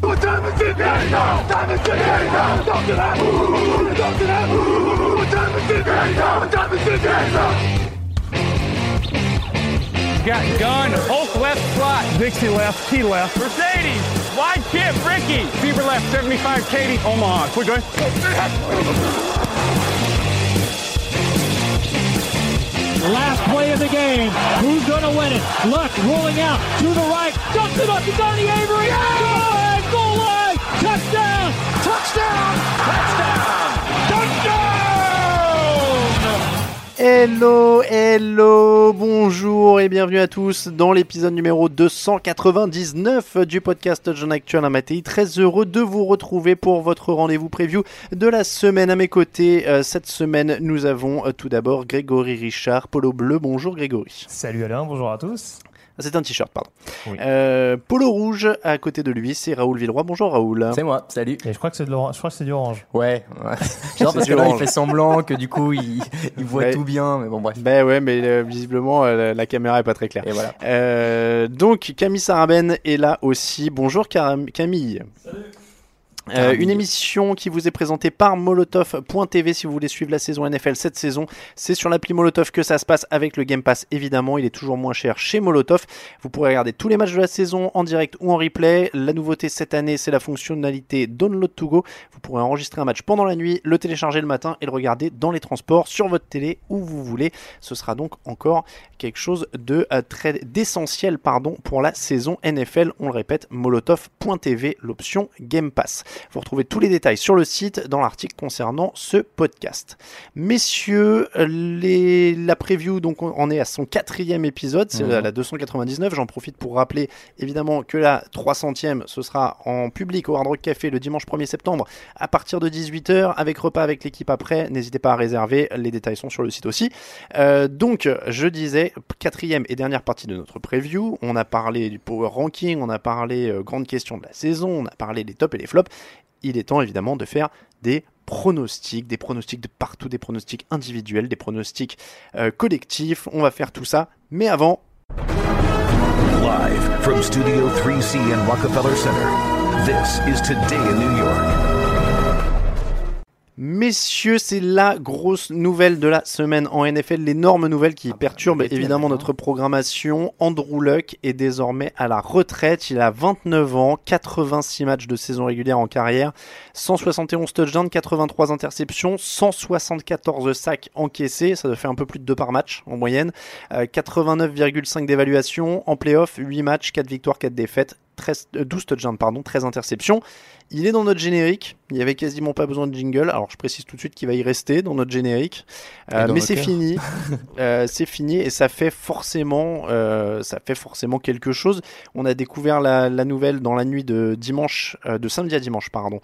What time is it now? Time is it now? Talk to that. Talk to that. What time is it now? What time is it now? Got gun, Hulk left slot, Dixie left, T left, Mercedes, wide chip, Ricky, Bieber left, 75, Katie, Omaha. Quick, go Last play of the game. Who's going to win it? Luck rolling out to the right. Dumps it up to Donnie Avery. Line, goal line. Touchdown. Touchdown. Touchdown. Hello, hello, bonjour et bienvenue à tous dans l'épisode numéro 299 du podcast John Actuel Matéi. Très heureux de vous retrouver pour votre rendez-vous preview de la semaine à mes côtés. Euh, cette semaine, nous avons euh, tout d'abord Grégory Richard, Polo Bleu. Bonjour Grégory. Salut Alain, bonjour à tous. C'est un t-shirt, pardon. Oui. Euh, Polo Rouge, à côté de lui, c'est Raoul Villeroy. Bonjour Raoul. C'est moi, salut. Et je crois que c'est de l'orange. Je crois que c'est du orange. Ouais, ouais. Genre parce que là, il fait semblant que du coup, il, il voit Ouais. tout bien, mais bon, bref. Ben ouais, mais euh, visiblement, euh, la, la caméra est pas très claire. Et voilà. Euh, donc Camille Saraben est là aussi. Bonjour Cam- Camille. Euh, une émission qui vous est présentée par Molotov.tv si vous voulez suivre la saison NFL cette saison. C'est sur l'appli Molotov que ça se passe avec le Game Pass évidemment. Il est toujours moins cher chez Molotov. Vous pourrez regarder tous les matchs de la saison en direct ou en replay. La nouveauté cette année c'est la fonctionnalité Download to Go. Vous pourrez enregistrer un match pendant la nuit, le télécharger le matin et le regarder dans les transports sur votre télé où vous voulez. Ce sera donc encore quelque chose de euh, très d'essentiel pardon pour la saison NFL. On le répète, molotov.tv, l'option Game Pass. Vous retrouvez tous les détails sur le site dans l'article concernant ce podcast. Messieurs, les, la preview donc on- est à son quatrième épisode, c'est Mhm. la, la 299. J'en profite pour rappeler évidemment que la 300e ce sera en public au Hard Rock Café le dimanche 1er septembre à partir de 18h avec repas avec l'équipe après. N'hésitez pas à réserver, les détails sont sur le site aussi. Euh, donc, je disais, quatrième et dernière partie de notre preview. On a parlé du power ranking, on a parlé euh, grande question de la saison, on a parlé des tops et des flops. Il est temps évidemment de faire des pronostics, des pronostics de partout, des pronostics individuels, des pronostics euh, collectifs. On va faire tout ça, mais avant, Live from Studio 3C in Rockefeller Center, this is Today in New York. Messieurs, c'est la grosse nouvelle de la semaine en NFL, l'énorme nouvelle qui perturbe arrêtez évidemment maintenant. notre programmation. Andrew Luck est désormais à la retraite, il a 29 ans, 86 matchs de saison régulière en carrière, 171 touchdowns, 83 interceptions, 174 sacs encaissés, ça fait un peu plus de 2 par match en moyenne, Euh, 89,5 d'évaluation, en playoff, 8 matchs, 4 victoires, 4 défaites, 13, euh, 12 touchdowns, pardon, 13 interceptions. Il est dans notre générique. Il n'y avait quasiment pas besoin de jingle. Alors je précise tout de suite qu'il va y rester dans notre générique. Euh, dans mais c'est fini. Euh, c'est fini et ça fait forcément, euh, ça fait forcément quelque chose. On a découvert la, la nouvelle dans la nuit de dimanche, de samedi à dimanche, pardon.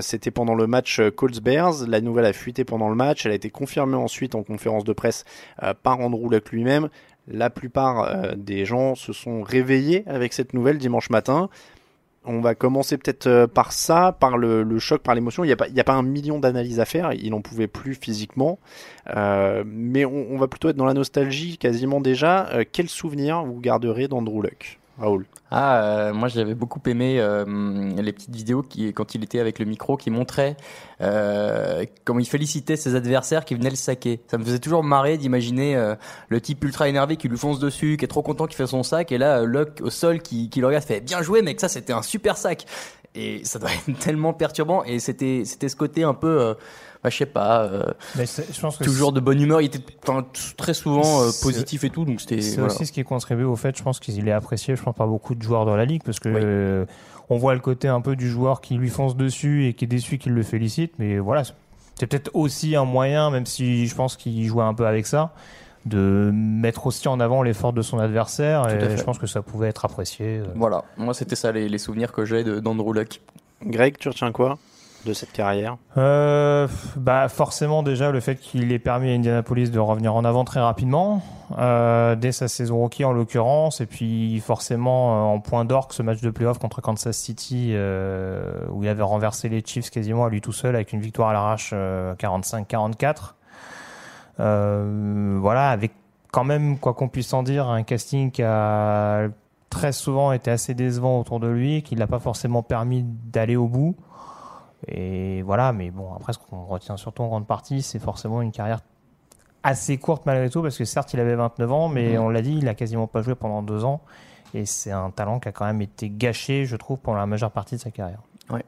C'était pendant le match Colts Bears. La nouvelle a fuité pendant le match. Elle a été confirmée ensuite en conférence de presse par Andrew Luck lui-même. La plupart des gens se sont réveillés avec cette nouvelle dimanche matin. On va commencer peut-être euh, par ça, par le, choc, par l'émotion. Il n'y a, pas- un million d'analyses à faire, il n'en pouvait plus physiquement. Euh, mais on, on va plutôt être dans la nostalgie quasiment déjà. Euh, quel souvenir vous garderez d'Andrew Luck? Raoul Ah, euh, moi j'avais beaucoup aimé euh, les petites vidéos qui, quand il était avec le micro, qui montraient euh, comment il félicitait ses adversaires qui venaient le saquer. Ça me faisait toujours marrer d'imaginer euh, le type ultra énervé qui lui fonce dessus, qui est trop content qu'il fait son sac, et là, euh, Luck au sol qui, qui le regarde fait bien joué, mec, ça c'était un super sac. Et ça doit être tellement perturbant, et c'était c'était ce côté un peu, euh, bah, je sais pas, euh, Mais c'est- je pense que toujours de bonne humeur. Il était très souvent euh, positif et tout, donc c'était. C'est voilà. aussi ce qui contribue au fait, je pense qu'il est apprécié, je pense, par beaucoup de joueurs dans la ligue, parce que euh, on voit le côté un peu du joueur qui lui fonce dessus et qui est déçu qu'il le félicite, mais voilà, c'est peut-être aussi un moyen, même si je pense qu'il jouait un peu avec ça, de mettre aussi en avant l'effort de son adversaire, et je pense que ça pouvait être apprécié. Voilà, moi c'était ça les, les souvenirs que j'ai de- d'Andrew Luck. Greg, tu retiens quoi? De cette carrière? Euh, bah forcément déjà le fait qu'il ait permis à Indianapolis de revenir en avant très rapidement euh, dès sa saison rookie en l'occurrence et puis forcément euh, en point d'orgue ce match de playoff contre Kansas City où il avait renversé les Chiefs quasiment à lui tout seul avec une victoire à l'arrache euh, 45-44 euh, voilà avec quand même quoi qu'on puisse en dire un casting qui a très souvent été assez décevant autour de lui qui l'a pas forcément permis d'aller au bout et voilà, mais bon, après, ce qu'on retient surtout en grande partie, c'est forcément une carrière assez courte malgré tout, parce que certes, il avait 29 ans, mais Mhm. on l'a dit, il a quasiment pas joué pendant deux ans. Et c'est un talent qui a quand même été gâché, je trouve, pendant la majeure partie de sa carrière. Euh,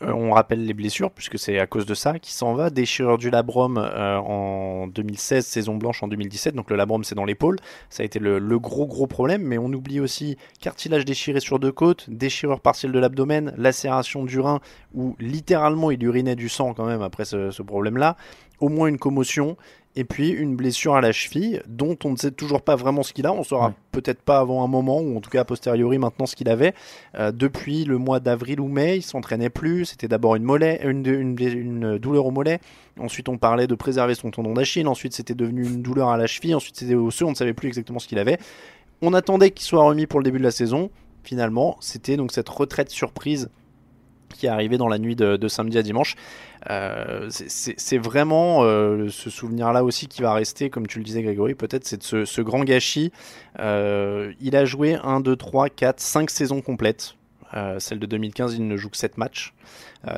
on rappelle les blessures, puisque c'est à cause de ça qu'il s'en va. Déchirure du labrum euh, en 2016, saison blanche en 2017. Donc le labrum, c'est dans l'épaule. Ça a été le, gros, gros problème. Mais on oublie aussi cartilage déchiré sur deux côtes, déchirure partielle de l'abdomen, lacération du rein, où littéralement il urinait du sang quand même après ce, ce problème-là. Au moins une commotion. Et puis une blessure à la cheville, dont on ne sait toujours pas vraiment ce qu'il a. On saura peut-être pas avant un moment, ou en tout cas a posteriori maintenant ce qu'il avait. Euh, depuis le mois d'avril ou mai, il s'entraînait plus. C'était d'abord une, mollet, une, une, une douleur au mollet. Ensuite, on parlait de préserver son tendon d'Achille. Ensuite, c'était devenu une douleur à la cheville. Ensuite, c'était osseux. On ne savait plus exactement ce qu'il avait. On attendait qu'il soit remis pour le début de la saison. Finalement, c'était donc cette retraite surprise qui est arrivée dans la nuit de, de samedi à dimanche. Euh, c'est- vraiment euh, ce souvenir-là aussi qui va rester, comme tu le disais Grégory, peut-être c'est de ce, grand gâchis. Euh, il a joué 1, 2, 3, 4, 5 saisons complètes. Celle de 2015, il ne joue que 7 matchs.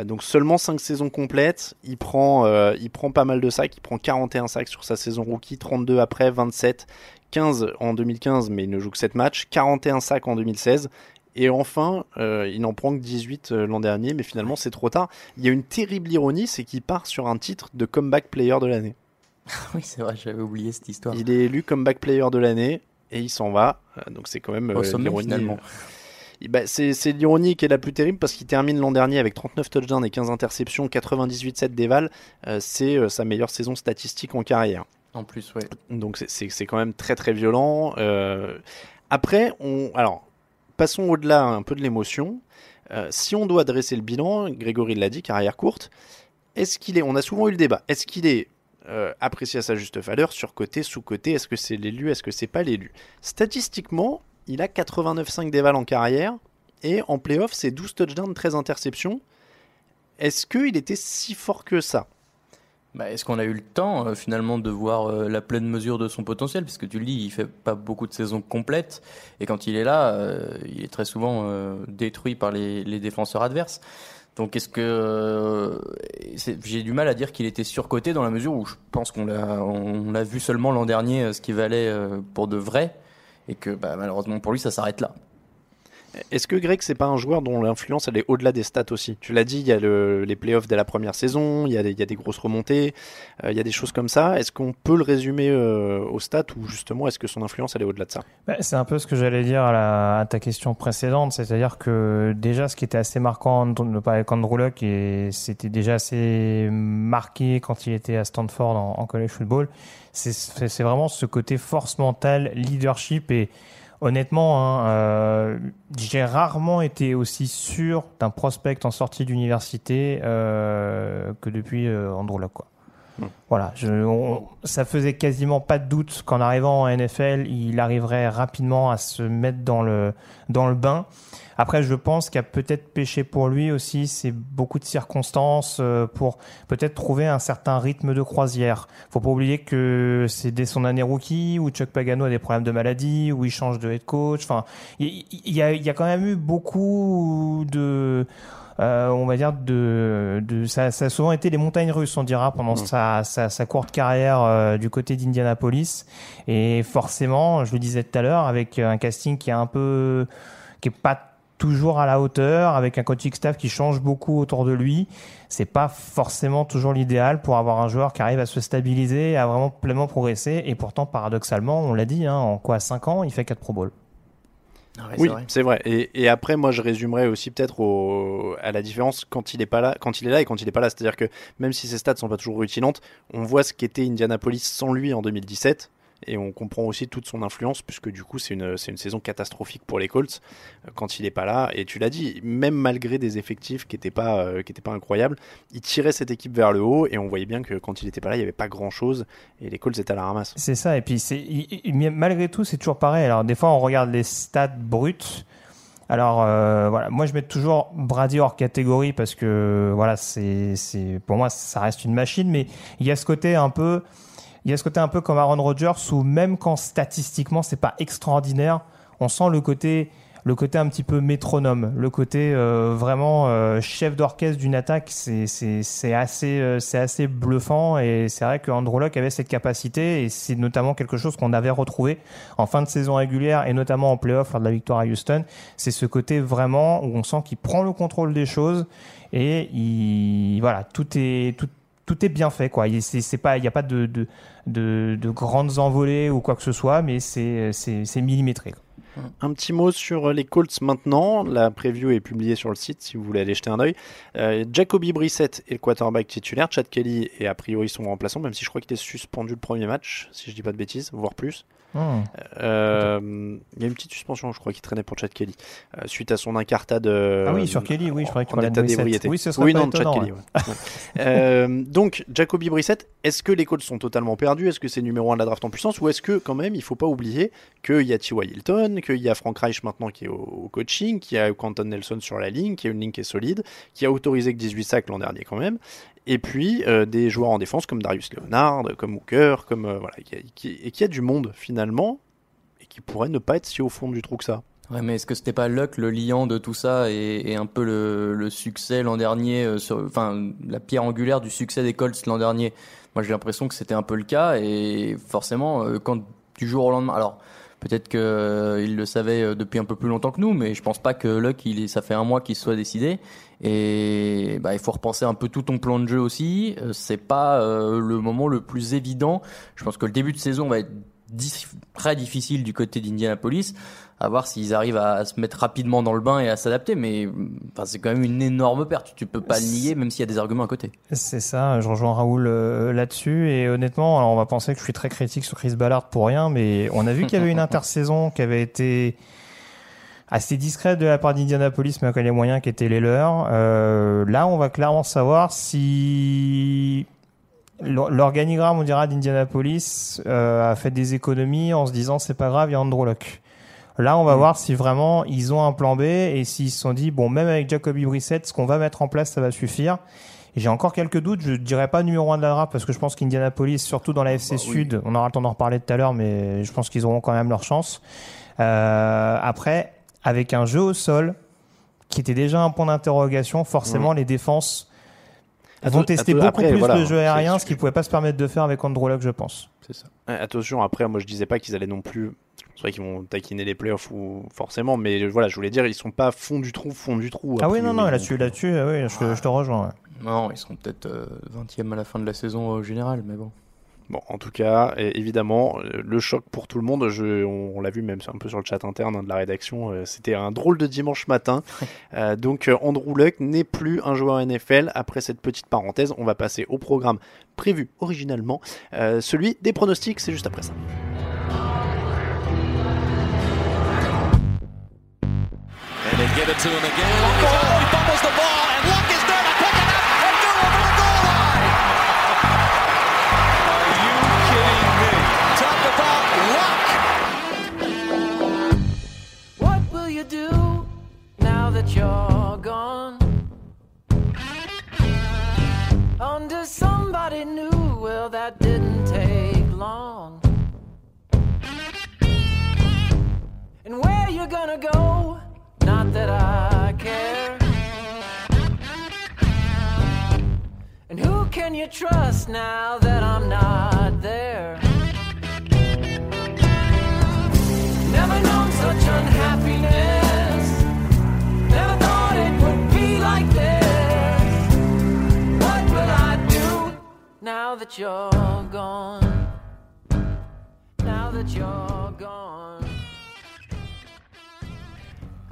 Donc seulement 5 saisons complètes. Il prend, il prend pas mal de sacs. Il prend 41 sacs sur sa saison rookie, 32 après, 27, 15 en 2015, mais il ne joue que 7 matchs, 41 sacs en 2016. Et enfin, euh, il n'en prend que 18 euh, l'an dernier, mais finalement c'est trop tard. Il y a une terrible ironie, c'est qu'il part sur un titre de comeback player de l'année. Oui, c'est vrai, j'avais oublié cette histoire. Il est élu comeback player de l'année et il s'en va. Euh, Donc c'est quand même Au euh, sommet, l'ironie. finalement. Bah, c'est c'est l'ironie qui est la plus terrible parce qu'il termine l'an dernier avec 39 touchdowns et 15 interceptions, 98-7 d'éval. Euh, c'est euh, sa meilleure saison statistique en carrière. En plus, ouais. Donc c'est- c'est c'est quand même très très violent. Euh, après, on, alors passons au-delà un peu de l'émotion. Euh, si on doit dresser le bilan, Grégory l'a dit, carrière courte. Est-ce qu'il est, on a souvent eu le débat, est-ce qu'il est euh, apprécié à sa juste valeur, surcoté, sous-coté, est-ce que c'est l'élu, est-ce que c'est pas l'élu? Statistiquement, il a 89,5 d'éval en carrière et en playoff, c'est 12 touchdowns, 13 interceptions. Est-ce qu'il était si fort que ça? Bah, Est-ce qu'on a eu le temps euh, finalement de voir euh, la pleine mesure de son potentiel? Parce que tu le dis, il fait pas beaucoup de saisons complètes et quand il est là, euh, il est très souvent euh, détruit par les, les défenseurs adverses. Donc est-ce que j'ai du mal à dire qu'il était surcoté dans la mesure où je pense qu'on l'a vu seulement l'an dernier ce qui valait pour de vrai et que bah, malheureusement pour lui ça s'arrête là. Est-ce que Greg, c'est pas un joueur dont l'influence elle est au-delà des stats aussi? Tu l'as dit, il y a le- les playoffs dès la première saison, il y a des, grosses remontées, euh, il y a des choses comme ça. Est-ce qu'on peut le résumer euh, aux stats ou justement est-ce que son influence elle est au-delà de ça? Bah, c'est un peu ce que j'allais dire à, la- ta question précédente, c'est-à-dire que déjà ce qui était assez marquant de pas avec Andrew Luck et c'était déjà assez marqué quand il était à Stanford en, en college football, c'est vraiment ce côté force mentale, leadership et honnêtement, hein, euh, j'ai rarement été aussi sûr d'un prospect en sortie d'université euh, que depuis euh. Quoi. Voilà, je, on- ça faisait quasiment pas de doute qu'en arrivant en NFL, il arriverait rapidement à se mettre dans le, dans le bain. Après, je pense qu'il y a peut-être péché pour lui aussi, c'est beaucoup de circonstances euh, pour peut-être trouver un certain rythme de croisière. Faut pas oublier que c'est dès son année rookie où Chuck Pagano a des problèmes de maladie, où il change de head coach. Enfin, il y, a, il y a quand même eu beaucoup de euh, on va dire de, de ça, ça a souvent été les montagnes russes on dira pendant sa, sa, sa courte carrière euh, du côté d'Indianapolis et forcément je le disais tout à l'heure avec un casting qui est un peu qui est pas toujours à la hauteur avec un coaching staff qui change beaucoup autour de lui c'est pas forcément toujours l'idéal pour avoir un joueur qui arrive à se stabiliser à vraiment pleinement progresser et pourtant paradoxalement on l'a dit hein, en quoi 5 ans il fait 4 Pro Bowl oui, c'est vrai. Et, et après, moi, je résumerais aussi peut-être à la différence quand il est pas là, quand il est là et quand il est pas là. C'est-à-dire que même si ses stats sont pas toujours rutilantes, on voit ce qu'était Indianapolis sans lui en 2017. Et on comprend aussi toute son influence, puisque du coup, c'est une, une saison catastrophique pour les Colts euh, quand il est pas là. Et tu l'as dit, même malgré des effectifs qui n'étaient pas, euh, pas incroyables, il tirait cette équipe vers le haut. Et on voyait bien que quand il était pas là, il y avait pas grand-chose. Et les Colts étaient à la ramasse. C'est ça, et puis malgré tout, c'est toujours pareil. Alors des fois, on regarde les stats brutes. Alors euh, voilà, moi je mets toujours Brady hors catégorie parce que voilà, c'est pour moi ça reste une machine, mais il y a ce côté un peu, il y a ce côté un peu comme Aaron Rodgers où même quand statistiquement c'est pas extraordinaire, on sent le côté le côté un petit peu métronome, le côté euh, vraiment euh, chef d'orchestre d'une attaque, c'est c'est assez euh, c'est assez bluffant et c'est vrai que Andrew Luck avait cette capacité et c'est notamment quelque chose qu'on avait retrouvé en fin de saison régulière et notamment en playoff lors de la victoire à Houston. C'est ce côté vraiment où on sent qu'il prend le contrôle des choses et il voilà tout est tout tout est bien fait quoi. Il c'est pas il y a pas de de, de de grandes envolées ou quoi que ce soit, mais c'est c'est millimétré. Un petit mot sur les Colts maintenant. La preview est publiée sur le site si vous voulez aller jeter un œil. Euh, Jacoby Brissett est le quarterback titulaire. Chad Kelly est a priori son remplaçant, même si je crois qu'il était suspendu le premier match, si je dis pas de bêtises, voire plus. Hmm. Euh, il y a une petite suspension, je crois, qui traînait pour Chad Kelly euh, suite à son incartade. euh, Ah oui, sur Kelly, oui, je parlais de état d'ébriété. Oui, ce serait oui, pas non, Chad Kelly. ouais. Ouais. Euh, donc, Jacoby Brissett, est-ce que les Colts sont totalement perdus? Est-ce que c'est numéro 1 de la draft en puissance? Ou est-ce que, quand même, il faut pas oublier qu'il y a T.Y. Hilton, qu'il y a Frank Reich maintenant qui est au, au coaching, qu'il y a Quentin Nelson sur la ligne, qu'il y a une ligne qui est solide, qui a autorisé que 18 sacs l'an dernier quand même, et puis euh, des joueurs en défense comme Darius Leonard, comme Hooker, comme euh, voilà, qui, et qui a du monde finalement, et qui pourrait ne pas être si au fond du trou que ça. Ouais, mais est-ce que c'était pas Luck le liant de tout ça et, un peu le, le succès l'an dernier, euh, enfin la pierre angulaire du succès des Colts l'an dernier? Moi, j'ai l'impression que c'était un peu le cas et forcément, quand du jour au lendemain, alors peut-être que euh, le savait euh, depuis un peu plus longtemps que nous, mais je pense pas que Luck, il ça fait un mois qu'il soit décidé et bah, il faut repenser un peu tout ton plan de jeu aussi. Euh, c'est pas le moment le plus évident. Je pense que le début de saison va être très difficile du côté d'Indianapolis à voir s'ils arrivent à se mettre rapidement dans le bain et à s'adapter. Mais enfin, c'est quand même une énorme perte. Tu peux pas le nier, même s'il y a des arguments à côté. C'est ça, je rejoins Raoul euh, là-dessus. Et honnêtement, alors on va penser que je suis très critique sur Chris Ballard pour rien, mais on a vu qu'il y avait une intersaison qui avait été assez discrète de la part d'Indianapolis, mais avec les moyens qui étaient les leurs. Euh, là, on va clairement savoir si l'organigramme, on dira, d'Indianapolis euh, a fait des économies en se disant c'est pas grave, il y a Andrew. Là, on va voir si vraiment ils ont un plan B et s'ils se sont dit bon, même avec Jacoby Brissett, ce qu'on va mettre en place, ça va suffire. J'ai encore quelques doutes. Je dirais pas numéro 1 de la draft parce que je pense qu'Indianapolis, surtout dans la FC Sud, on aura le temps d'en reparler tout à l'heure, mais je pense qu'ils auront quand même leur chance. Euh, après, avec un jeu au sol qui était déjà un point d'interrogation, forcément les défenses vont Atto- tester beaucoup après, plus voilà, le jeu c'est aérien, ce qu'ils pouvaient pas se permettre de faire avec Andrew Luck, je pense. C'est ça. Ouais, Attention, après, moi je disais pas qu'ils allaient non plus. C'est vrai qu'ils vont taquiner les playoffs ou forcément, mais voilà, je voulais dire, ils sont pas fond du trou, fond du trou. Ah oui, non, non, donc, là-dessus, là-dessus, euh, oui, je, je te rejoins. ouais. Non, ils seront peut-être euh, 20e à la fin de la saison au général, mais bon. Bon, en tout cas, évidemment, euh, le choc pour tout le monde. Je, on, on l'a vu même un peu sur le chat interne hein, de la rédaction. euh, C'était un drôle de dimanche matin. Euh, donc, Andrew Luck n'est plus un joueur NFL. Après cette petite parenthèse, on va passer au programme prévu originalement, euh, celui des pronostics. C'est juste après ça. And you're gone. Under somebody new, well, that didn't take long. And where you gonna go? Not that I care. And who can you trust now that I'm not there? Never known such unhappiness. Now that you're gone? Now that you're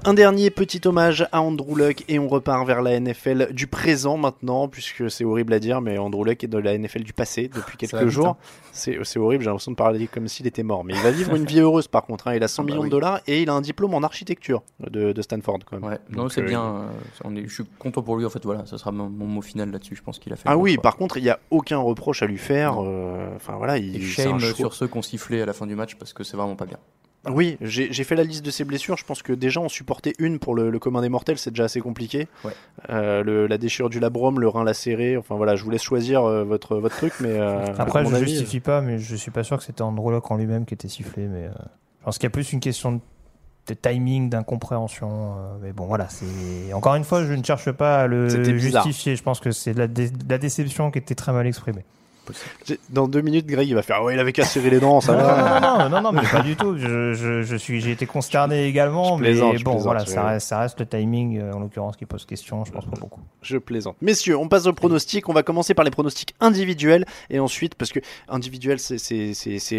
Un dernier petit hommage à Andrew Luck et on repart vers la NFL du présent maintenant, puisque c'est horrible à dire, mais Andrew Luck est de la NFL du passé depuis quelques jours. hein. C'est horrible, j'ai l'impression de parler comme s'il était mort. Mais il va vivre une vie heureuse par contre. hein. Il a 100 Ah bah millions oui. de dollars et il a un diplôme en architecture de, de Stanford quand même. Ouais, non, c'est euh, bien. euh, on est, je suis content pour lui. En fait, voilà, ça sera mon, mon mot final là-dessus. Je pense qu'il a fait. Ah oui, choix. par contre, il n'y a aucun reproche à lui faire. euh, Enfin voilà, il Et shame sur ceux qui ont sifflé à la fin du match parce que c'est vraiment pas bien. Oui, j'ai fait la liste de ses blessures. Je pense que déjà en supporter une pour le, le commun des mortels, c'est déjà assez compliqué. Ouais. Euh, le- la déchirure du labrum, le rein lacéré. Enfin voilà, je vous laisse choisir euh, votre, votre truc, mais euh, Après, je avis, justifie pas, mais je suis pas sûr que c'était Andrew Luck en lui-même qui était sifflé. Mais euh, je pense qu'il y a plus une question de, de timing, d'incompréhension. euh, mais bon, voilà. C'est encore une fois, je ne cherche pas à le justifier. Je pense que c'est dé- la déception qui était très mal exprimée. Dans deux minutes, Greg, il va faire. Ah ouais, il avait qu'à serrer les dents, ça non, va. non, non, non, non, mais pas du tout. Je, je, je suis, j'ai été consterné également, je mais bon, voilà, ça reste, ça reste le timing, euh, en l'occurrence, qui pose question. Je pense pas beaucoup. Je plaisante. Messieurs, on passe au pronostic. On va commencer par les pronostics individuels et ensuite, parce que individuel, c'est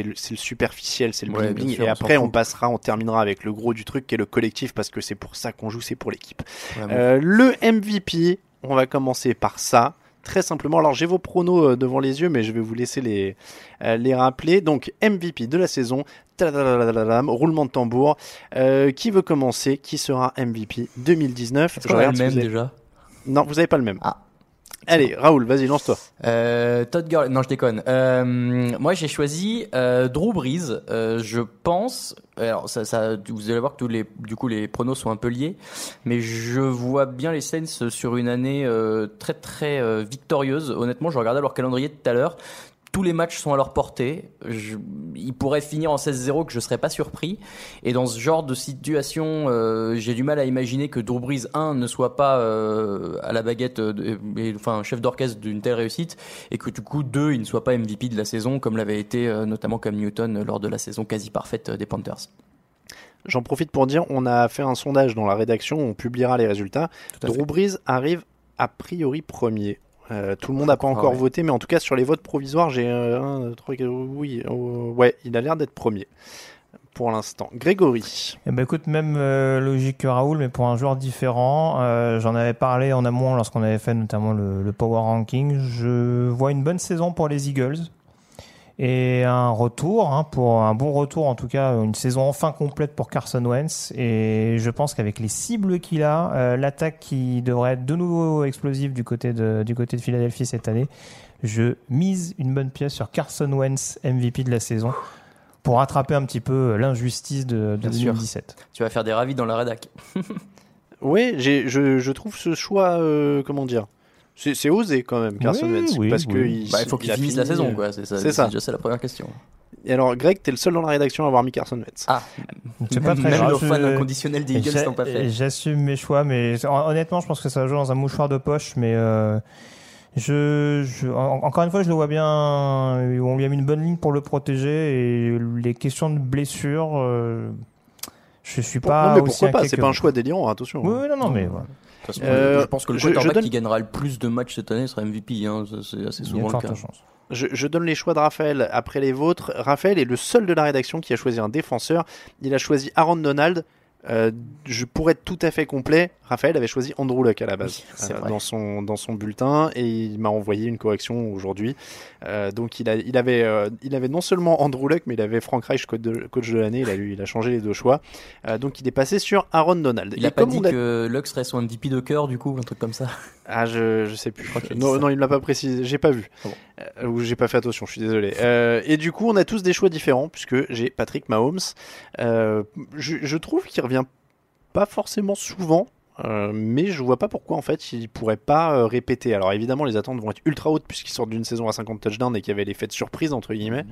le superficiel, c'est le Ouais, bling bien bling. sûr, Et après, on passera, on terminera avec le gros du truc qui est le collectif parce que c'est pour ça qu'on joue, c'est pour l'équipe. Euh, le MVP, on va commencer par ça. Très simplement, alors j'ai vos pronos euh, devant les yeux, mais je vais vous laisser les, euh, les rappeler. Donc MVP de la saison, roulement de tambour. Euh, qui veut commencer? Qui sera MVP 2019 Est-ce qu'on a le même déjà? Non, vous n'avez pas le même. Ah. Allez, Raoul, vas-y, lance-toi. Euh, Todd Gurley, non je déconne. Euh, moi j'ai choisi euh, Drew Brees. Euh, je pense, alors ça, ça, vous allez voir que tous les, du coup les pronos sont un peu liés, mais je vois bien les Saints sur une année euh, très très euh, victorieuse. Honnêtement, je regardais leur calendrier tout à l'heure. Tous les matchs sont à leur portée. Je, ils pourraient finir en 16-0 que je serais pas surpris. Et dans ce genre de situation, euh, j'ai du mal à imaginer que Drew Brees 1 ne soit pas euh, à la baguette, de- et- enfin chef d'orchestre d'une telle réussite, et que du coup 2 il ne soit pas MVP de la saison comme l'avait été euh, notamment Cam Newton euh, lors de la saison quasi parfaite euh, des Panthers. J'en profite pour dire, on a fait un sondage dans la rédaction, on publiera les résultats. Drew Brees arrive a priori premier. Euh, tout le monde n'a pas Ah encore ouais. voté, mais en tout cas sur les votes provisoires, j'ai euh, un, trois, quatre, oui, euh, ouais, il a l'air d'être premier pour l'instant. Grégory, Eh ben écoute, même euh, logique que Raoul, mais pour un joueur différent. Euh, J'en avais parlé en amont lorsqu'on avait fait notamment le, le Power Ranking. Je vois une bonne saison pour les Eagles et un retour, hein, pour un bon retour en tout cas, une saison enfin complète pour Carson Wentz. Et je pense qu'avec les cibles qu'il a, euh, l'attaque qui devrait être de nouveau explosive du côté de, du côté de Philadelphie cette année, je mise une bonne pièce sur Carson Wentz, MVP de la saison, pour rattraper un petit peu l'injustice de, de Bien sûr. 2017. Tu vas faire des ravis dans la rédac. j'ai, je, je trouve ce choix, euh, comment dire, c'est, c'est osé quand même, Carson Oui, Wentz, oui, parce oui. que il, Bah, il faut qu'il a finisse fini, la saison, euh, quoi. C'est ça. c'est ça. déjà ça la première question. Et alors, Greg, t'es le seul dans la rédaction à avoir mis Carson Wentz. Ah, C'est pas très même grave. nos fans inconditionnels des Eagles n'ont pas fait. J'assume mes choix, mais hon- honnêtement, je pense que ça joue dans un mouchoir de poche. Mais euh, je, je- en- encore une fois, je le vois bien. On lui a mis une bonne ligne pour le protéger et les questions de blessure, euh, je suis pas. non, mais aussi pourquoi pas C'est pas un choix délirant, attention. Oui, oui, non, non, mais. Façon, Euh, je pense que le je- je quarterback donne- qui gagnera le plus de matchs cette année sera MVP. Hein. C'est assez souvent le cas. je donne les choix de Raphaël après les vôtres. Raphaël est le seul de la rédaction qui a choisi un défenseur. Il a choisi Aaron Donald. Euh, je pourrais être tout à fait complet. Raphaël avait choisi Andrew Luck à la base Oui, euh, dans son dans son bulletin et il m'a envoyé une correction aujourd'hui. Euh, donc il a il avait euh, il avait non seulement Andrew Luck mais il avait Frank Reich coach de, coach de l'année. Il a il a changé les deux choix. Donc il est passé sur Aaron Donald. Il Et a pas dit a- que Luck serait son MVP de cœur, du coup, un truc comme ça? Ah, je, je sais plus. crois Non, non, il me l'a pas précisé. J'ai pas vu. Ah bon. Euh, ou j'ai pas fait attention, je suis désolé. Euh, et du coup, on a tous des choix différents, puisque j'ai Patrick Mahomes. Euh, je, je trouve qu'il revient pas forcément souvent. Euh, mais je vois pas pourquoi en fait il pourrait pas euh, répéter. Alors évidemment les attentes vont être ultra hautes puisqu'ils sortent d'une saison à 50 touchdowns et qu'il y avait l'effet de surprise entre guillemets.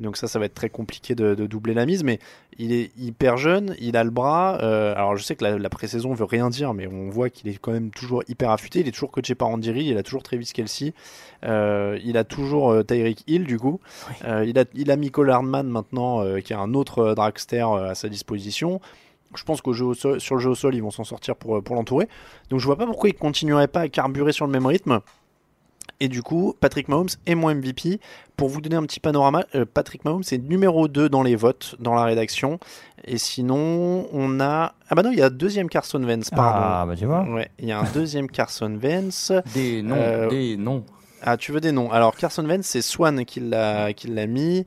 Donc ça ça va être très compliqué de, de doubler la mise, mais il est hyper jeune, il a le bras. euh, alors je sais que la, la pré-saison veut rien dire, mais on voit qu'il est quand même toujours hyper affûté. Il est toujours coaché par Andy Reid, il a toujours Travis Kelsey, il a toujours Tyreek Hill du coup. Il a il a Michael Hardman maintenant qui est un autre dragster à sa disposition. Je pense qu'au jeu au sol- sur le jeu au sol, ils vont s'en sortir pour, pour l'entourer. Donc je vois pas pourquoi ils continueraient pas à carburer sur le même rythme. Et du coup, Patrick Mahomes est mon MVP. Pour vous donner un petit panorama, euh, Patrick Mahomes est numéro 2 dans les votes, dans la rédaction. Et sinon, on a... Ah bah non, il y a un deuxième Carson Wentz, pardon. Ah, bah tu vois. Ouais, il y a un deuxième Carson Wentz. Des noms, Euh, des noms. Ah, tu veux des noms Alors, Carson Wentz, c'est Swan qui l'a mis,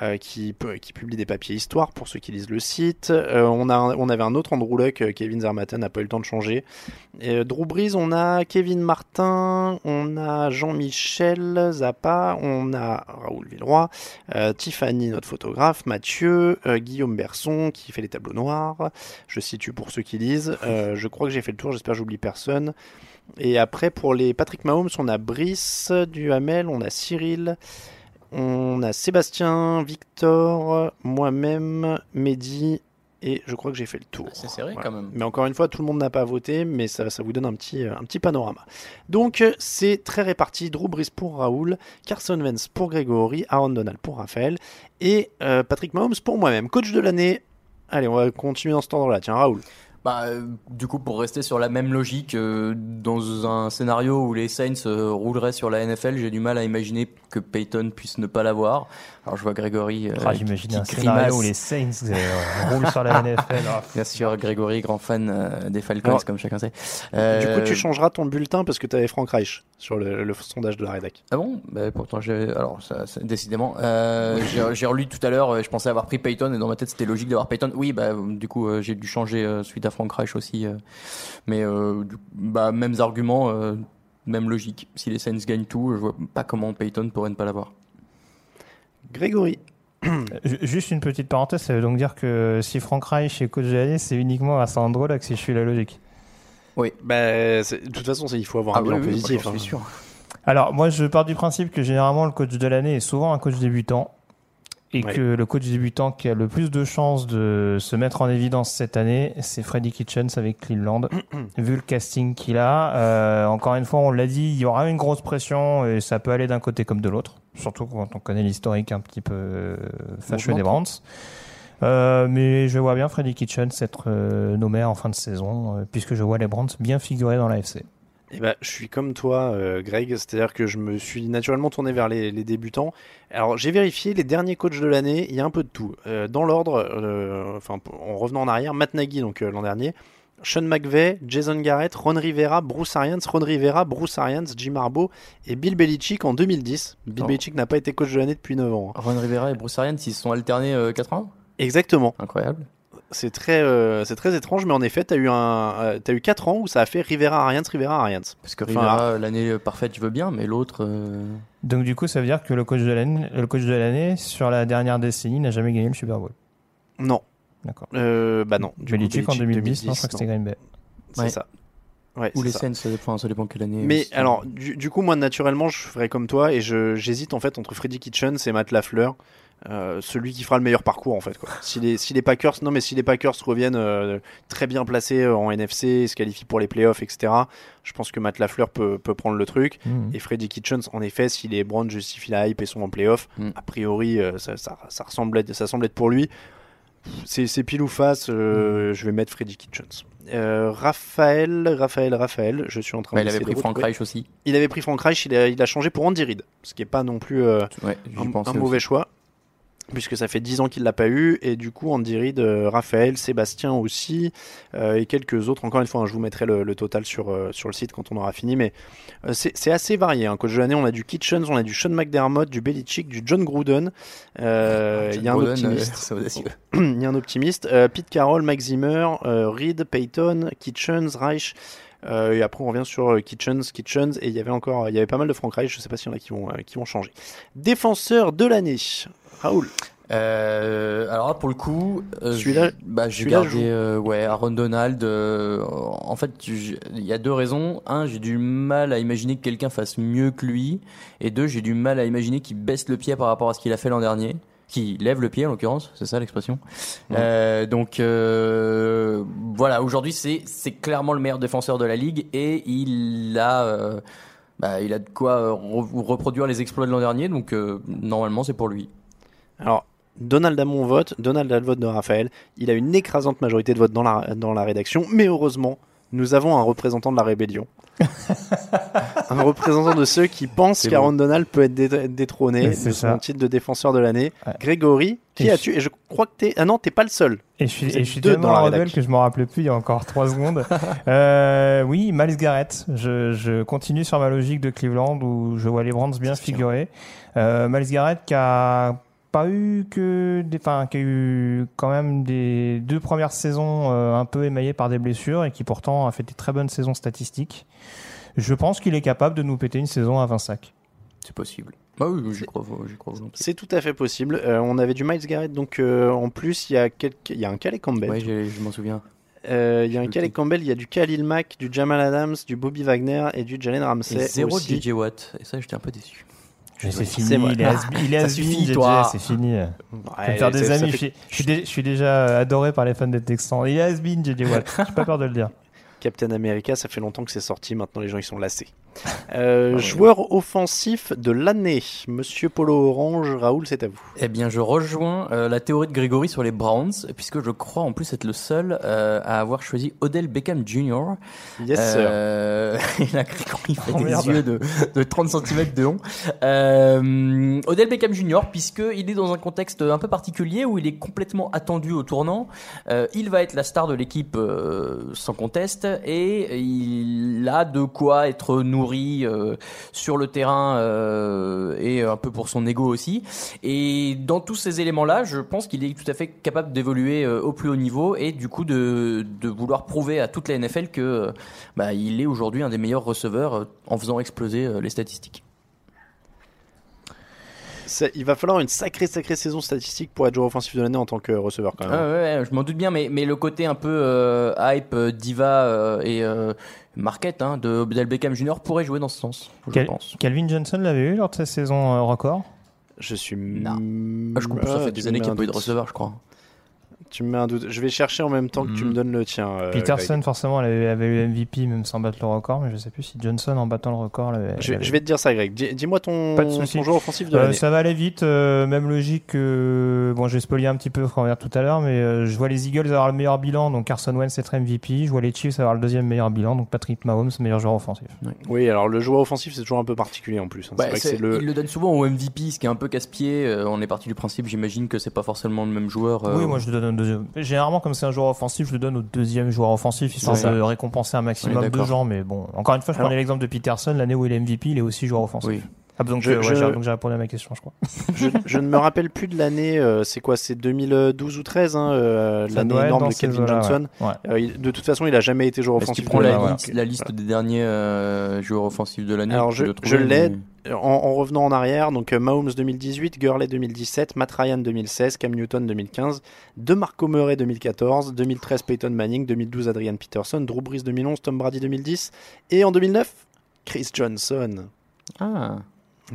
euh, qui, publie des papiers histoire pour ceux qui lisent le site. Euh, on, avait un autre Andrew Luck, euh, Kevin Zermatten n'a pas eu le temps de changer. Drew Brees, on a Kevin Martin, on a Jean-Michel Zappa, on a Raoul Villeroy, Tiffany, notre photographe, Mathieu, Guillaume Berson qui fait les tableaux noirs. Je situe pour ceux qui lisent. Je crois que j'ai fait le tour, j'espère que j'oublie personne. Et après, pour les Patrick Mahomes, on a Brice, Duhamel, on a Cyril, on a Sébastien, Victor, moi-même, Mehdi, et je crois que j'ai fait le tour. C'est serré Voilà. quand même. Mais encore une fois, tout le monde n'a pas voté, mais ça, ça vous donne un petit, euh, un petit panorama. Donc, c'est très réparti. Drew Brees pour Raoul, Carson Wentz pour Grégory, Aaron Donald pour Raphaël, et euh, Patrick Mahomes pour moi-même. Coach de l'année. Allez, on va continuer dans cet ordre-là. Tiens, Raoul. Bah, euh, du coup, pour rester sur la même logique, euh, dans un scénario où les Saints euh, rouleraient sur la NFL, j'ai du mal à imaginer que Peyton puisse ne pas l'avoir. Alors, je vois Grégory. euh, Ah, J'imagine qui un grimace. scénario où les Saints euh, roulent sur la NFL. Ah, Bien sûr, Grégory, grand fan euh, des Falcons, Alors, comme chacun sait. Du coup, tu changeras ton bulletin parce que tu avais Frank Reich sur le, le sondage de la rédac. Ah bon? Bah, Pourtant, j'ai. Alors, ça, ça- décidément. Euh, j'ai- relu tout à l'heure, je pensais avoir pris Peyton, et dans ma tête, c'était logique d'avoir Peyton. Oui, bah, du coup, euh, j'ai dû changer euh, suite à Frank Reich aussi. euh. mais, euh, du- bah, mêmes arguments, euh, même logique. Si les Saints gagnent tout, je vois pas comment Peyton pourrait ne pas l'avoir. Grégory. Ju- Juste une petite parenthèse, ça veut donc dire que si Frank Reich est coach de l'année, c'est uniquement à Sandro là que si je suis la logique. Oui. Bah, c'est- de toute façon, il faut avoir Ah un bilan oui, positif. moi, j'en hein. suis sûr. Alors, moi, je pars du principe que généralement, le coach de l'année est souvent un coach débutant. Et Ouais. que le coach débutant qui a le plus de chances de se mettre en évidence cette année, c'est Freddy Kitchens avec Cleveland. Vu le casting qu'il a, euh, encore une fois, on l'a dit, il y aura une grosse pression et ça peut aller d'un côté comme de l'autre. Surtout quand on connaît l'historique un petit peu euh, fâcheux des Browns. Euh, mais je vois bien Freddy Kitchens être euh, nommé en fin de saison, euh, puisque je vois les Browns bien figurer dans la FC. Eh ben, je suis comme toi, euh, Greg, c'est-à-dire que je me suis naturellement tourné vers les, les débutants. Alors, j'ai vérifié les derniers coachs de l'année, il y a un peu de tout. Euh, dans l'ordre, euh, enfin, en revenant en arrière, Matt Nagy, donc l'an dernier, Sean McVay, Jason Garrett, Ron Rivera, Bruce Arians, Ron Rivera, Bruce Arians, Jim Harbaugh et Bill Belichick en 2010. Bill Oh. Belichick n'a pas été coach de l'année depuis 9 ans. hein. Ron Rivera et Bruce Arians, ils se sont alternés euh, 4 ans? Exactement. Incroyable. C'est très, euh, c'est très étrange, mais en effet, tu as eu, un, euh, t'as eu 4 ans où ça a fait Rivera Arians, Rivera Arians. Parce que Enfin, Rivera, l'année euh, parfaite, je veux bien, mais l'autre. euh, Donc du coup, ça veut dire que le coach de l'année, le coach de l'année sur la dernière décennie n'a jamais gagné le Super Bowl. Non. D'accord. Euh, bah non. Du coup, Belichick en 2010, non, je crois que c'était Green Bay. C'est Ouais. ça. Ouais, Ou les ça. Saints, ça dépend, ça dépend quelle année. Mais aussi. alors, du, du coup, moi, naturellement, je ferais comme toi et je- j'hésite en fait entre Freddy Kitchens et Matt Lafleur. Euh, celui qui fera le meilleur parcours en fait quoi. Si les, si les Packers non mais si les Packers reviennent euh, très bien placés euh, en NFC, se qualifient pour les playoffs etc. Je pense que Matt Lafleur peut, peut prendre le truc Mhm. et Freddy Kitchens en effet si les Browns justifient la hype et sont en playoffs, Mm. a priori euh, ça, ça, ça ressemble être, ça semble être pour lui. C'est pile ou face, euh, je vais mettre Freddy Kitchens. Euh, Raphaël, Raphaël, Raphaël, je suis en train Bah, il d'essayer avait de pris Frank. Reich aussi. Il avait pris Frank Reich, il a, il a changé pour Andy Reid, ce qui est pas non plus euh, Ouais, un mauvais choix, puisque ça fait 10 ans qu'il l'a pas eu, et du coup Andy Reid, euh, Raphaël, Sébastien aussi, euh, et quelques autres. Encore une fois, hein, je vous mettrai le, le total sur, euh, sur le site quand on aura fini, mais c'est assez varié. Hein. Coach de l'année, on a du Kitchens, on a du Sean McDermott, du Belichick, du John Gruden. John Il y a un optimiste. Il y a un optimiste. Pete Carroll, Mike Zimmer, Reed, Payton, Kitchens, Reich. Euh, et après on revient sur euh, Kitchens, Kitchens et il y avait encore, il y avait pas mal de Frank Reich. Je sais pas s'il y en a qui vont, euh, qui vont changer. Défenseur de l'année, Raoul. Euh, alors là, pour le coup, euh, Celui-là- je- bah, j'ai gardé euh, ouais, Aaron Donald. en fait, il y a deux raisons. Un, j'ai du mal à imaginer que quelqu'un fasse mieux que lui. Et deux, j'ai du mal à imaginer qu'il baisse le pied par rapport à ce qu'il a fait l'an dernier. Qui lève le pied en l'occurrence, c'est ça l'expression? Euh, donc euh, voilà, aujourd'hui c'est c'est clairement le meilleur défenseur de la ligue et il a euh, bah, il a de quoi re- reproduire les exploits de l'an dernier. Donc normalement c'est pour lui. Alors, Donald a mon vote, Donald a le vote de Raphaël. Il a une écrasante majorité de votes dans la, dans la rédaction, mais heureusement, nous avons un représentant de la rébellion. un représentant de ceux qui pensent qu'Aaron bon. Donald peut être dé- détrôné de son ça. titre de défenseur de l'année. Grégory, qui Et as-tu? Et je crois que t'es. Ah non, t'es pas le seul. Et je suis, et je suis deux tellement dans la que je m'en rappelais plus il y a encore trois secondes. Euh, oui, Miles Garrett. Je, je continue sur ma logique de Cleveland où je vois les Browns bien figurer. Euh, Miles Garrett qui a pas eu que des, enfin, qui a eu quand même des deux premières saisons euh, un peu émaillées par des blessures et qui pourtant a fait des très bonnes saisons statistiques. Je pense qu'il est capable de nous péter une saison à 20 sacs. C'est possible. Bah oui, j'y crois, j'y crois volontiers. C'est tout à fait possible. Euh, on avait du Miles Garrett, donc euh, en plus, il y, a quelques- il y a un Calais Campbell. Ouais, j'ai- je m'en souviens. Euh, Il y a un Calais Campbell, il y a du Khalil Mack, du Jamal Adams, du Bobby Wagner et du Jalen Ramsey. Et zéro aussi. JJ Watt. Et ça, j'étais un peu déçu. Mais c'est fini, vrai. il est has- il est Ça has-been, toi. c'est fini. Ouais, Je vais faire des amis. fait- Je, suis, je suis dé- je suis déjà adoré par les fans des Texans. Il est has-been, JJ Watt? J'ai pas peur de le dire. Captain America, ça fait longtemps que c'est sorti, maintenant les gens ils sont lassés. Euh, joueur offensif de l'année, Monsieur Polo Orange, Raoul, c'est à vous. Eh bien, je rejoins euh, la théorie de Grégory sur les Browns, puisque je crois en plus être le seul euh, à avoir choisi Odell Beckham Jr. Yes, Euh, et là, Grégory fait Oh, des merde. yeux de, de 30 cm de long. Euh, Odell Beckham Jr., puisqu'il est dans un contexte un peu particulier où il est complètement attendu au tournant. Euh, il va être la star de l'équipe euh, sans conteste et il a de quoi être nourri euh, sur le terrain euh, et un peu pour son ego aussi. Et dans tous ces éléments-là, je pense qu'il est tout à fait capable d'évoluer euh, au plus haut niveau et du coup de, de vouloir prouver à toute la NFL que bah, il est aujourd'hui un des meilleurs receveurs en faisant exploser les statistiques. Ça- il va falloir une sacrée, sacrée saison statistique pour être joueur offensif de l'année en tant que receveur quand Ah même. ouais, je m'en doute bien, mais, mais le côté un peu euh, hype, diva euh, et euh, market hein, de Odell Beckham Jr. pourrait jouer dans ce sens, je Cal- pense. Calvin Johnson l'avait eu lors de sa saison euh, record? Je suis. Non. Mm, Ah, je comprends, ça ah, fait des années qu'il n'y a pas eu de receveur, je crois. Tu me mets un doute. Je vais chercher en même temps que tu me donnes le tien. euh, Peterson, Greg. forcément, elle avait, avait eu MVP même sans battre le record, mais je sais plus si Johnson, en battant le record, l'avait. Je, vais- je vais te dire ça, Greg. Dis- Dis-moi ton, joueur offensif de Euh, l'année. ça va aller vite, euh, même logique que. Bon, j'ai spoilé un petit peu Frère tout à l'heure, mais euh, je vois les Eagles avoir le meilleur bilan, donc Carson Wentz être MVP. Je vois les Chiefs avoir le deuxième meilleur bilan, donc Patrick Mahomes, meilleur joueur offensif. Oui, alors le joueur offensif, c'est toujours un peu particulier en plus. hein. Bah, c'est vrai que c'est- c'est le. Il le donne souvent au MVP, ce qui est un peu casse-pied. Euh, on est parti du principe, j'imagine que c'est pas forcément le même joueur. euh, Oui, moi je le donne deuxième. Généralement, comme c'est un joueur offensif, je le donne au deuxième joueur offensif, histoire ça. de récompenser un maximum de gens. Mais bon, encore une fois, je Alors- prenais l'exemple de Peterson, l'année où il est MVP, il est aussi joueur offensif. Oui. Ah, donc, Je- euh, ouais, je- j'ai- donc j'ai répondu à ma question, je crois. je, je ne me rappelle plus de l'année. euh, c'est quoi C'est 2012 ou 13 hein, euh, L'année énorme dans de Calvin eaux-là, Johnson. ouais. Ouais. Euh, il- de toute façon, il a jamais été joueur offensif. qu'il prend de la, liste, la liste des derniers euh, joueurs offensifs de l'année Alors je, je l'ai en, en revenant en arrière, donc euh, Mahomes 2018, Gurley 2017, Matt Ryan 2016, Cam Newton 2015, DeMarco Murray 2014, 2013 Peyton Manning, 2012 Adrian Peterson, Drew Brees 2011, Tom Brady 2010 et en 2009 Chris Johnson. Ah.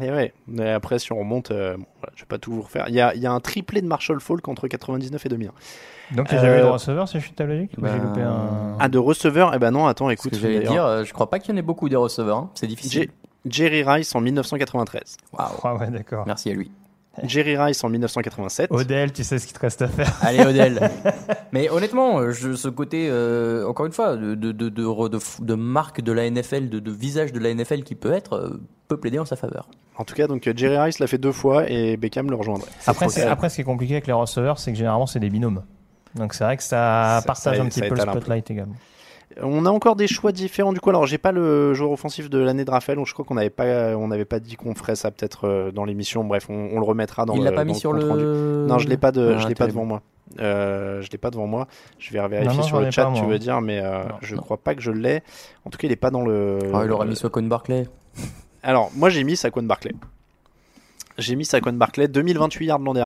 Et ouais, mais après si on remonte, euh, bon, voilà, je vais pas tout vous refaire. Il y a, il y a un triplé de Marshall Falk entre 99 et 2001. Donc, il n'y a jamais eu de Euh, receveur, si je suis ta logique J'ai ben, loupé un. Ah de receveur Eh ben non, attends, Ce écoute. que j'allais dire, euh, je crois pas qu'il y en ait beaucoup des receveurs. hein. C'est difficile. J- Jerry Rice en 1993, Waouh. Ah ouais, d'accord. Merci à lui. Jerry Rice en 1987. Odell, tu sais ce qu'il te reste à faire. Allez Odell. Mais honnêtement, euh, je, ce côté, euh, encore une fois, de, de, de, de, re- de f- de marque de la NFL, de, de visage de la NFL qui peut être, euh, peut plaider en sa faveur. En tout cas, donc Jerry Rice l'a fait deux fois et Beckham le rejoindrait. Après, après, ce qui est compliqué avec les receveurs, c'est que généralement, c'est des binômes. Donc, c'est vrai que ça, Ça- partage ça- un petit ça peu le spotlight également. On a encore des choix différents du coup. Alors j'ai pas le joueur offensif de l'année de Raphaël, donc je crois qu'on n'avait pas, on n'avait pas dit qu'on ferait ça peut-être euh, dans l'émission. Bref, on, on le remettra dans Il le. l'a pas mis sur compte rendu. le. Non, je l'ai pas de, Ah, je l'ai pas devant moi. Euh, je l'ai pas devant moi. Je vais vérifier Non, non, sur le chat, pas, tu veux dire, mais euh, Non, je non. crois pas que je l'ai. En tout cas, il est pas dans le. Ah, il aurait mis Saquon Barclay. Alors moi j'ai mis Saquon Barclay. J'ai mis Saquon Barclay 2028 yards l'an dernier.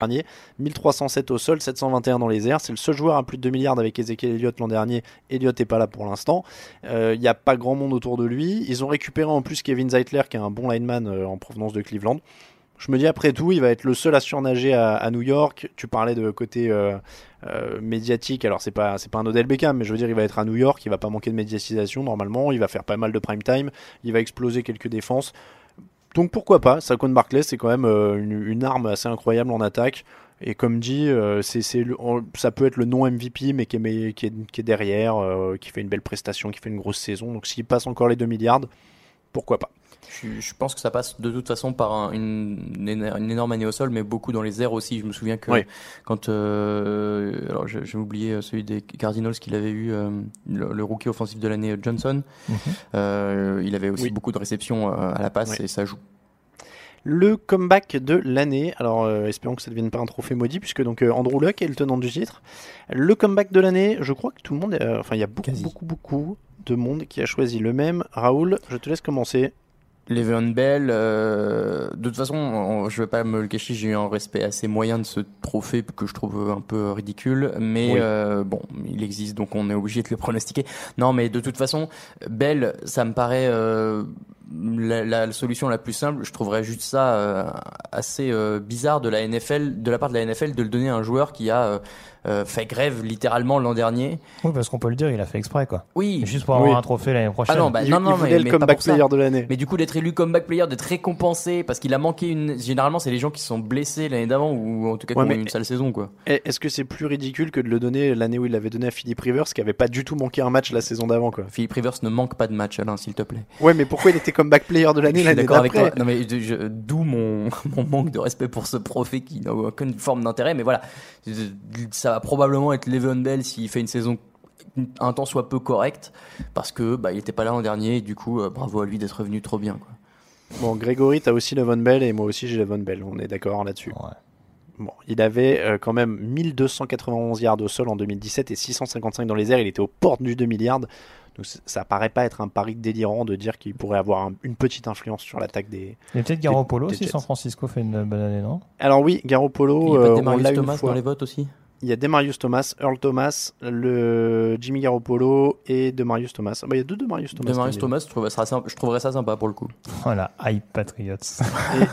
Dernier, 1307 au sol, 721 dans les airs. C'est le seul joueur à plus de 2 milliards avec Ezekiel Elliott l'an dernier. Elliott n'est pas là pour l'instant. Euh, Il n'y a pas grand monde autour de lui. Ils ont récupéré en plus Kevin Zeitler, qui est un bon lineman euh, en provenance de Cleveland. Je me dis après tout, il va être le seul à surnager à, New York. Tu parlais de côté euh, euh, médiatique. Alors c'est pas c'est pas un Odell Beckham, mais je veux dire il va être à New York. Il va pas manquer de médiatisation normalement. Il va faire pas mal de prime time. Il va exploser quelques défenses. Donc pourquoi pas Saquon Barkley, c'est quand même euh, une, arme assez incroyable en attaque. Et comme dit, euh, c'est, ça peut être le non MVP, mais qui est, mais qui est, qui est derrière, euh, qui fait une belle prestation, qui fait une grosse saison. Donc s'il passe encore les 2 milliards, pourquoi pas Je, je pense que ça passe de toute façon par un- une, énorme année au sol, mais beaucoup dans les airs aussi. Je me souviens que Oui. quand, euh, alors j'ai oublié euh, celui des Cardinals qu'il avait eu, euh, le, le rookie offensif de l'année Johnson. Mhm. Euh, il avait aussi Oui. beaucoup de réceptions à la passe Oui. et ça joue. Le comeback de l'année, alors euh, espérons que ça ne devienne pas un trophée maudit, puisque donc euh, Andrew Luck est le tenant du titre. Le comeback de l'année, je crois que tout le monde, euh, enfin il y a beaucoup, beaucoup, beaucoup de monde qui a choisi le même. Raoul, je te laisse commencer. Le'Veon Bell, euh, de toute façon, on- je vais pas me le cacher, j'ai eu un respect assez moyen de ce trophée que je trouve un peu ridicule, mais Oui. euh, bon, il existe donc on est obligé de le pronostiquer. Non, mais de toute façon, Bell, ça me paraît euh, la, la solution la plus simple. Je trouverais juste ça euh, assez euh, bizarre de la NFL, de la part de la NFL, de le donner à un joueur qui a euh, fait grève littéralement l'an dernier. Oui, parce qu'on peut le dire, il a fait exprès, quoi. Oui. Juste pour avoir Oui. un trophée l'année prochaine. Ah non, bah, Il- non, il non, voulait mais, le mais pas comeback pour ça. player de l'année. Mais du coup, d'être élu comeback player, d'être récompensé parce qu'il a manqué une. Généralement, c'est les gens qui sont blessés l'année d'avant ou en tout cas qui Ouais, ont mais- eu une sale saison, quoi. Et Est-ce que c'est plus ridicule que de le donner l'année où il l'avait donné à Philip Rivers, qui avait pas du tout manqué un match la saison d'avant quoi? Philippe Rivers ne manque pas de match, Alain, s'il te plaît. Ouais, mais pourquoi il était comeback player de l'année Je suis l'année d'accord avec d'après toi. Non, mais d'où mon, mon manque de respect pour ce trophée qui n'a aucune forme d'intérêt. Mais voilà, ça va probablement être Le'Veon Bell s'il fait une saison un temps soit peu correcte parce que bah, il était pas là l'an dernier et du coup euh, bravo à lui d'être revenu trop bien quoi. Bon, Grégory, t'as aussi Levon Bell et moi aussi j'ai Levon Bell, on est d'accord là-dessus. Bon, il avait euh, quand même 1291 yards au sol en 2017 et 655 dans les airs, il était aux portes du 2 milliards. Donc ça paraît pas être un pari délirant de dire qu'il pourrait avoir un- une petite influence sur l'attaque des. Il y a peut-être Garoppolo Jets. San Francisco fait une bonne année, non? Alors oui, Garoppolo, Il y a pas euh, Demarius Thomas dans les votes aussi. Il y a Demarius Thomas, Earl Thomas, le Jimmy Garoppolo et Demarius Thomas. Ah bah, il y a deux Demarius Thomas. Demarius Thomas, je trouverais, ça sympa, je trouverais ça sympa pour le coup. Voilà, hype Patriots.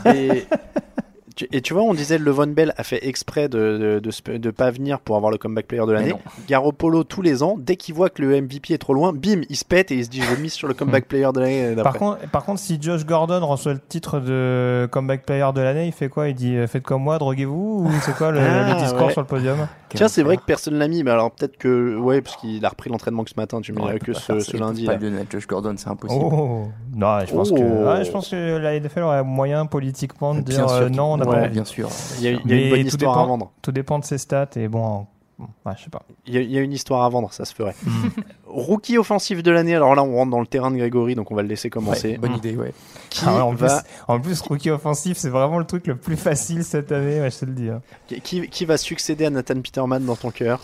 Et, et- et tu vois, on disait le Von Bell a fait exprès de de, de, se- de pas venir pour avoir le comeback player de l'année. Garoppolo, tous les ans, dès qu'il voit que le MVP est trop loin, bim, il se pète et il se dit je mise sur le comeback player de l'année Par contre, par contre, si Josh Gordon reçoit le titre de comeback player de l'année, il fait quoi? Il dit euh, faites comme moi, droguez-vous? Ou c'est quoi le, Ah, le discours ouais. sur le podium? Tiens, c'est vrai que personne l'a mis, mais alors peut-être que. Ouais, parce qu'il a repris l'entraînement que ce matin, tu me dirais Ouais, que ce, faire ce lundi. Pas donner à Josh Gordon, c'est impossible. Oh Non, je pense, que, Oh. ouais, je pense que la NFL aurait moyen politiquement de Bien dire euh, non, on Ouais. bien sûr. Il y a, il y a Mais une bonne tout histoire dépend, à vendre. Tout dépend de ses stats et bon, ouais, je sais pas. Il y, a, il y a une histoire à vendre, ça se ferait. Rookie offensif de l'année, alors là on rentre dans le terrain de Grégory, donc on va le laisser commencer. Ouais, bonne idée, ouais. Qui, Ah ouais, en, va, plus, en plus, rookie offensif, c'est vraiment le truc le plus facile cette année, ouais, je te le dis. hein. qui, qui va succéder à Nathan Peterman dans ton cœur?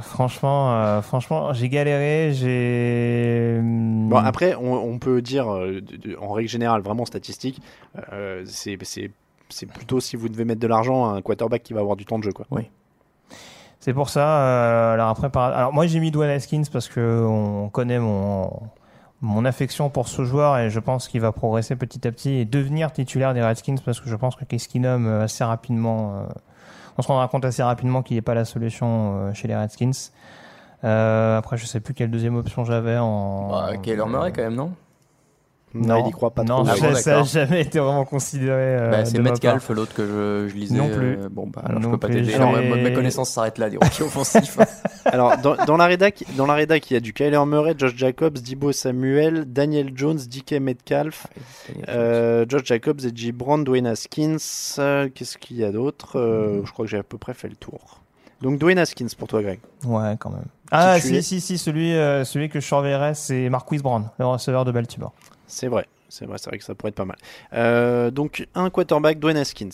Franchement, euh, franchement, j'ai galéré, j'ai. Bon, après, on, on peut dire, euh, en règle générale, vraiment statistique, euh, c'est c'est- plutôt si vous devez mettre de l'argent, un quarterback qui va avoir du temps de jeu. Quoi. Oui. C'est pour ça. alors après, par... alors moi j'ai mis Dwayne Haskins parce que on connaît mon, mon affection pour ce joueur et je pense qu'il va progresser petit à petit et devenir titulaire des Redskins parce que je pense que euh, assez rapidement, on se rendra compte assez rapidement qu'il n'est pas la solution euh, chez les Redskins. Euh, après, je sais plus quelle deuxième option j'avais en. Bah, Kyler Murray quand même, non? Non, il y croit pas non, trop. ça- Ah ça n'a jamais été vraiment considéré. euh, Bah, c'est Metcalf, l'autre que je, je lisais. Non plus. euh, bon, bah, alors je Non peux pas t'aider. ma, connaissance s'arrête là, des rookies offensifs. Alors, dans, dans la rédac, dans la rédac, il y a du Kyler Murray, Josh Jacobs, Dibo Samuel, Daniel Jones, DK Metcalf, euh, Josh Jacobs, Edgy Brown, Dwayne Haskins. euh, Qu'est-ce qu'il y a d'autre Euh, Je crois que j'ai à peu près fait le tour. Donc Dwayne Haskins pour toi, Greg. Ouais, quand même. Ah, si, si, si, celui, euh, celui que je surveillerais, c'est Marquise Brown, le receveur de Baltimore. C'est vrai. C'est vrai, c'est vrai que ça pourrait être pas mal. Euh, donc un quarterback, Dwayne Haskins.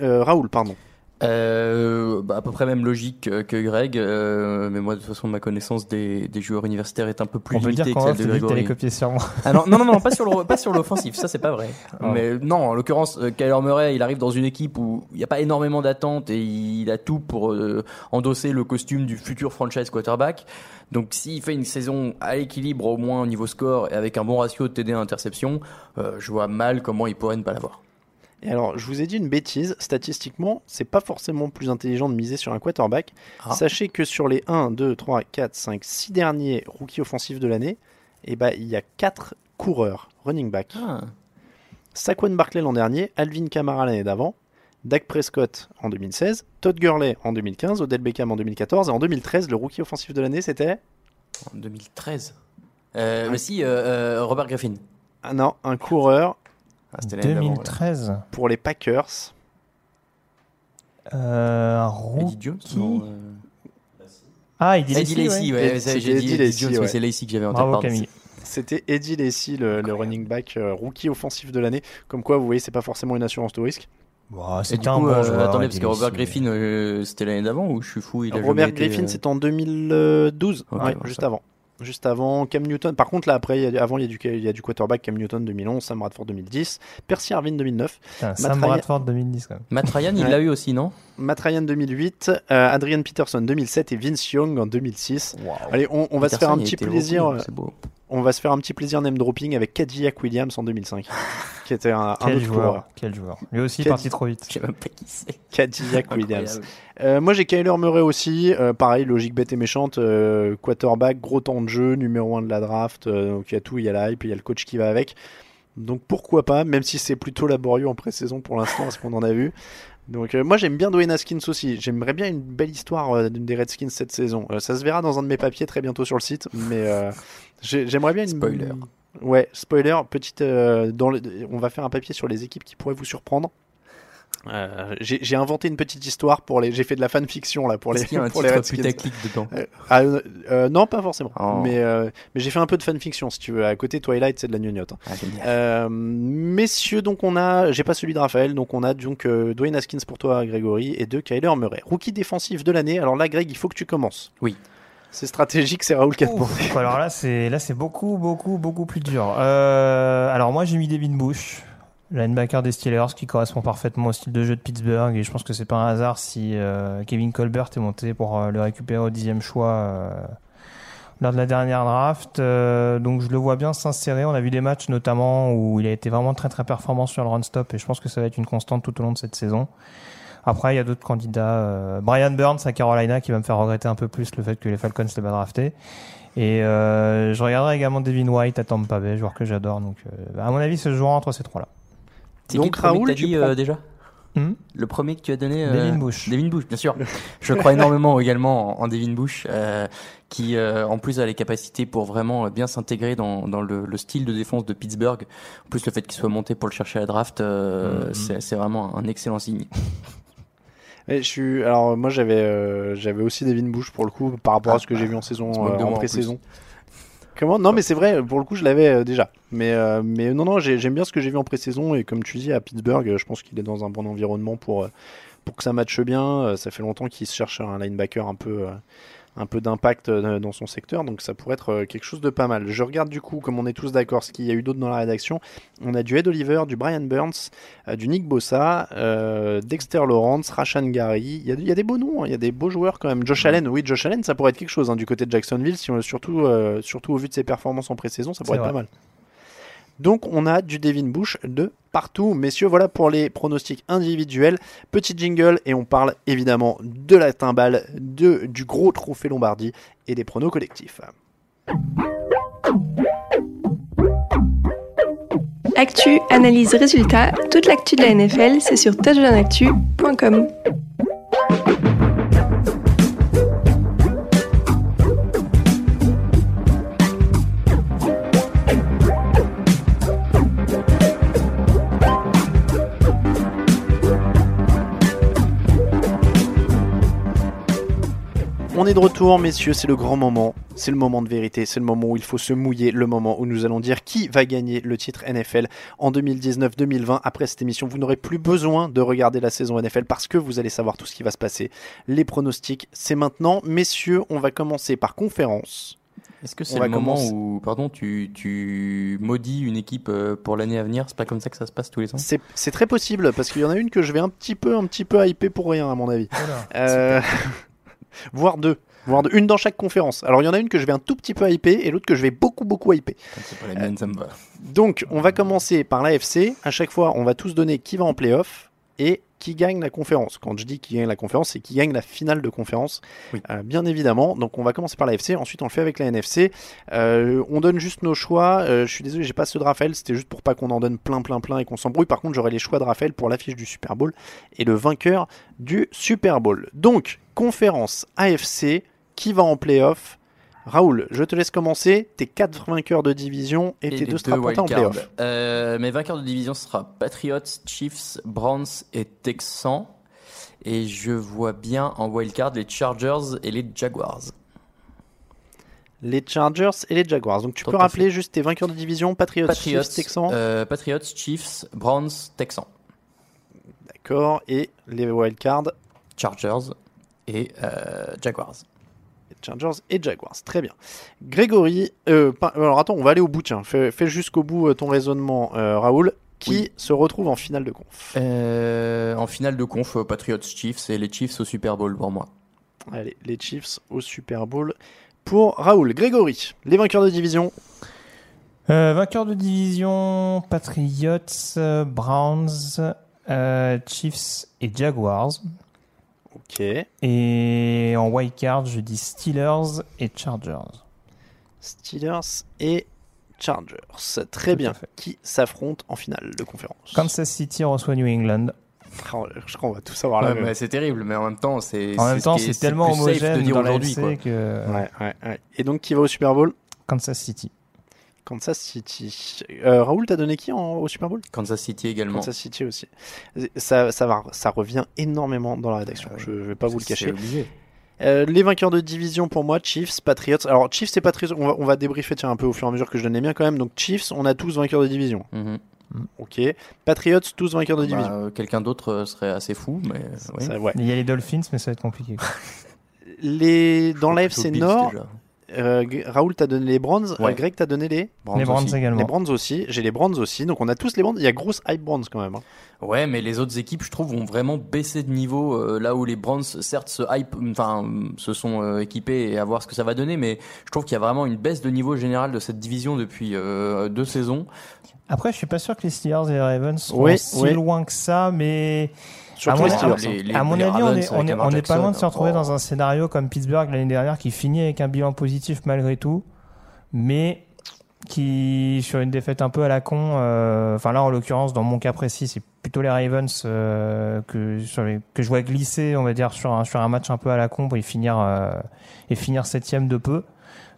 Euh, Raoul, pardon. Euh, bah, à peu près même logique euh, que Greg, euh, mais moi de toute façon ma connaissance des, des joueurs universitaires est un peu plus On peut limitée dire que celle de Grégory. copier sur moi. Ah non, non, non, non, pas sur le, pas sur l'offensif, ça c'est pas vrai. Ah. Mais non, en l'occurrence, euh, Kyler Murray, il arrive dans une équipe où il n'y a pas énormément d'attentes et il a tout pour euh, endosser le costume du futur franchise quarterback. Donc s'il fait une saison à l'équilibre au moins au niveau score et avec un bon ratio de TD à interception, je vois mal comment il pourrait ne pas l'avoir. Et alors, je vous ai dit une bêtise. Statistiquement, c'est pas forcément plus intelligent de miser sur un quarterback. Ah. Sachez que sur les 1, 2, 3, 4, 5, 6 derniers rookies offensifs de l'année, eh ben, il y a 4 coureurs, running back. Ah. Saquon Barkley l'an dernier, Alvin Kamara l'année d'avant, Dak Prescott en 2016, Todd Gurley en 2015, Odell Beckham en 2014 et en 2013, le rookie offensif de l'année, c'était? En 2013. Euh, mais si, euh, euh, Robert Griffin. Ah non, un coureur c'était l'année d'avant, 2013. pour les Packers. Euh, un voilà. Eddie Jones rookie. non, euh, Ah, Eddie Eddie Lacy, Lacy, ouais. ouais, j'ai dit Eddie Eddie Lacy, Jones, ouais. mais c'est Lacy que j'avais en tête. Bravo. Camille. C'était Eddie Lacy, le, le running back euh, rookie offensif de l'année. Comme quoi, vous voyez, c'est pas forcément une assurance de risque. Et C'était du un coup, bon euh, joueur, attendez, parce que Robert Lacy. Griffin, euh, c'était l'année d'avant ou je suis fou il a Robert été, Griffin, euh, c'était en 2012, Ok, ouais, bon, juste ça. avant. Juste avant Cam Newton. Par contre, là, après, il y a- avant, il y, a du, il y a du quarterback Cam Newton 2011, Sam Bradford 2010, Percy Harvin 2009, Putain, Sam Ryan- Bradford 2010 quand même. Matt Ryan, il l'a eu aussi, non? Matt Ryan 2008, euh, Adrian Peterson 2007 et Vince Young en 2006. Allez, on, on va se faire un petit plaisir. beaucoup, euh, C'est beau. On va se faire un petit plaisir name dropping avec Cadillac Williams en 2005, qui était un, un Quel autre joueur, coureur. quel joueur. Lui aussi parti trop vite. Je sais même pas qui c'est. Cadillac Williams. Euh, moi j'ai Kyler Murray aussi, Euh, pareil, logique bête et méchante, euh, quarterback, gros temps de jeu, numéro 1 de la draft, euh, donc il y a tout, il y a la hype, il y a le coach qui va avec. Donc pourquoi pas, même si c'est plutôt laborieux en pré-saison pour l'instant, ce qu'on en a vu. Donc euh, moi j'aime bien Dwayne Haskins aussi, j'aimerais bien une belle histoire euh, des Redskins cette saison. Euh, ça se verra dans un de mes papiers très bientôt sur le site, mais euh, j'ai- j'aimerais bien une... Spoiler. Ouais, spoiler, petite. dans le- on va faire un papier sur les équipes qui pourraient vous surprendre. Euh, j'ai inventé une petite histoire pour les. J'ai fait de la fanfiction là pour les. Qu'il y a un pour les titre Redskins. putaclic dedans? Euh, ah, euh, euh, non, pas forcément. Oh. Mais, euh, mais j'ai fait un peu de fanfiction si tu veux. À côté, Twilight, c'est de la gnognotte. hein. Ah. Euh, messieurs, donc on a. J'ai pas celui de Raphaël, donc on a donc euh, Dwayne Haskins pour toi, Grégory, et de Kyler Murray. Rookie défensif de l'année. Alors là, Greg, il faut que tu commences. Oui. C'est stratégique, c'est Raoul. Ouf, alors là, c'est là, c'est beaucoup, beaucoup, beaucoup plus dur. Euh, alors moi, j'ai mis Devin Bush, linebacker des Steelers, qui correspond parfaitement au style de jeu de Pittsburgh, et je pense que c'est pas un hasard si euh, Kevin Colbert est monté pour euh, le récupérer au dixième choix euh, lors de la dernière draft. Euh, donc je le vois bien s'insérer. On a vu des matchs notamment où il a été vraiment très très performant sur le run stop, et je pense que ça va être une constante tout au long de cette saison. Après, il y a d'autres candidats. euh, Brian Burns à Carolina qui va me faire regretter un peu plus le fait que les Falcons l'aient pas drafté. Et je regarderai également Devin White à Tampa Bay, joueur que j'adore. Donc, à mon avis, ce jouera entre ces trois-là. C'est Donc, qui Raoul, tu dit prends- euh, déjà Hmm Le premier que tu as donné euh, Devin Bush. Devin Bush, bien sûr. Je crois énormément également en, en Devin Bush, euh, qui euh, en plus a les capacités pour vraiment bien s'intégrer dans, dans le, le style de défense de Pittsburgh. En plus, le fait qu'il soit monté pour le chercher à la draft, euh, Mhm. c'est vraiment un excellent signe. Et je suis alors moi j'avais j'avais aussi Devin Bush pour le coup par rapport à ce que j'ai vu en saison en pré-saison. Comment? Non mais c'est vrai pour le coup je l'avais euh, déjà. Mais euh, mais non non j'ai- j'aime bien ce que j'ai vu en pré-saison et comme tu dis à Pittsburgh euh, je pense qu'il est dans un bon environnement pour pour que ça matche bien. Ça fait longtemps qu'il se cherche un linebacker un peu un peu d'impact euh, dans son secteur, donc ça pourrait être euh, quelque chose de pas mal. Je regarde du coup, comme on est tous d'accord, ce qu'il y a eu d'autres dans la rédaction. On a du Ed Oliver, du Brian Burns, euh, du Nick Bossa, euh, Dexter Lawrence, Rashan Gary. Il y, a, il y a des beaux noms, hein, il y a des beaux joueurs quand même. Josh Allen, oui, Josh Allen, ça pourrait être quelque chose hein, du côté de Jacksonville, si on- surtout, euh, surtout au vu de ses performances en pré-saison, ça pourrait être pas mal. Donc on a du Devin Bush de partout. Messieurs, voilà pour les pronostics individuels. Petit jingle et on parle évidemment de la timbale, de, du gros trophée Lombardie et des pronos collectifs. Actu, analyse, résultat, toute l'actu de la NFL, c'est sur. Est de retour, messieurs, c'est le grand moment, c'est le moment de vérité, c'est le moment où il faut se mouiller, le moment où nous allons dire qui va gagner le titre NFL en 2019-2020. Après cette émission, vous n'aurez plus besoin de regarder la saison NFL parce que vous allez savoir tout ce qui va se passer. Les pronostics, c'est maintenant. Messieurs, on va commencer par conférence. Est-ce que c'est le moment commencer- où, pardon, tu, tu maudis une équipe euh, pour l'année à venir? C'est pas comme ça que ça se passe tous les ans? C'est c'est très possible parce qu'il y en a une que je vais un petit peu, un petit peu hyper pour rien à mon avis. Euh, voire deux. Voire deux. Une dans chaque conférence. Alors il y en a une que je vais un tout petit peu hyper et l'autre que je vais beaucoup beaucoup hyper. C'est pas les miennes, ça me va. Donc on va commencer par l'AFC. À chaque fois, on va tous donner qui va en playoff et qui gagne la conférence. Quand je dis qui gagne la conférence, c'est qui gagne la finale de conférence, Euh, bien évidemment. Donc on va commencer par l'AFC, ensuite on le fait avec la NFC. Euh, on donne juste nos choix. Euh, je suis désolé, j'ai pas ceux de Raphaël, c'était juste pour pas qu'on en donne plein, plein, plein et qu'on s'embrouille. Par contre, j'aurai les choix de Raphaël pour l'affiche du Super Bowl et le vainqueur du Super Bowl. Donc, conférence AFC, qui va en playoff? Raoul, je te laisse commencer. Tes quatre vainqueurs de division et, tes deux strapontins en playoff. Euh, mes vainqueurs de division ce sera Patriots, Chiefs, Browns et Texans. Et je vois bien en wildcard les Chargers et les Jaguars. Les Chargers et les Jaguars. Donc tu Tout peux rappeler juste tes vainqueurs de division Patriots, Patriots, Chiefs, Texans. euh, Patriots, Chiefs, Browns, Texans. D'accord. Et les wildcards Chargers et euh, Jaguars. Chargers et Jaguars. Très bien. Grégory, euh, pas- alors attends, on va aller au bout. Tiens, fais, fais jusqu'au bout euh, ton raisonnement, euh, Raoul, qui se retrouve en finale de conf? Euh, en finale de conf, Patriots, Chiefs et les Chiefs au Super Bowl pour moi. Allez, les Chiefs au Super Bowl pour Raoul. Grégory, les vainqueurs de division. Euh, vainqueur de division, Patriots, Browns, euh, Chiefs et Jaguars. Ok. Et en wildcard, je dis Steelers et Chargers. Steelers et Chargers. Très bien. Qui s'affrontent en finale de conférence Kansas City reçoit New England. Oh, Je crois qu'on va tous savoir la Ouais, même. mais c'est terrible, mais en même temps, c'est. En même temps, c'est tellement homogène de dire dans aujourd'hui. que Ouais, ouais, ouais. Et donc, qui va au Super Bowl? Kansas City. Kansas City. Euh, Raoul, t'as donné qui en- au Super Bowl? Kansas City également. Kansas City aussi. Ça, ça, va, ça revient énormément dans la rédaction. Je ne vais pas vous le cacher. obligé. Euh, les vainqueurs de division pour moi, Chiefs, Patriots. Alors Chiefs et Patriots, on va, on va débriefer tiens, un peu au fur et à mesure que je donne les miens quand même. Donc Chiefs, on a tous vainqueurs de division. Mhm. Ok. Patriots, tous vainqueurs de Bah, division. euh, Quelqu'un d'autre euh, serait assez fou, mais. oui. Ça, ouais. Il y a les Dolphins, mais ça va être compliqué. Les, dans l'AFC Nord, déjà. Euh, Raoul t'a donné les Ouais. euh, Greg t'a donné les aussi. également. les Browns aussi. J'ai les Browns aussi. Donc on a tous les Browns. Il y a grosse hype Browns quand même. hein. Ouais, mais les autres équipes, je trouve, ont vraiment baissé de niveau. euh, là où les Browns, certes, se hype, enfin, se sont euh, équipés et à voir ce que ça va donner, mais je trouve qu'il y a vraiment une baisse de niveau général de cette division depuis euh, deux saisons. Après, je suis pas sûr que les Steelers et les Ravens sont Oui, si oui. loin que ça, mais Surtout à les mon, Steelers. à- Les- les- à mon les avis, on Ravens est, on avec est, Lamar on est pas loin de se retrouver oh. dans un scénario comme Pittsburgh l'année dernière qui finit avec un bilan positif malgré tout, mais qui sur une défaite un peu à la con. euh, Enfin là, en l'occurrence, dans mon cas précis, c'est plutôt les Ravens euh, que sur les, que je vois glisser, on va dire sur un sur un match un peu à la con et finir euh, et finir septième de peu.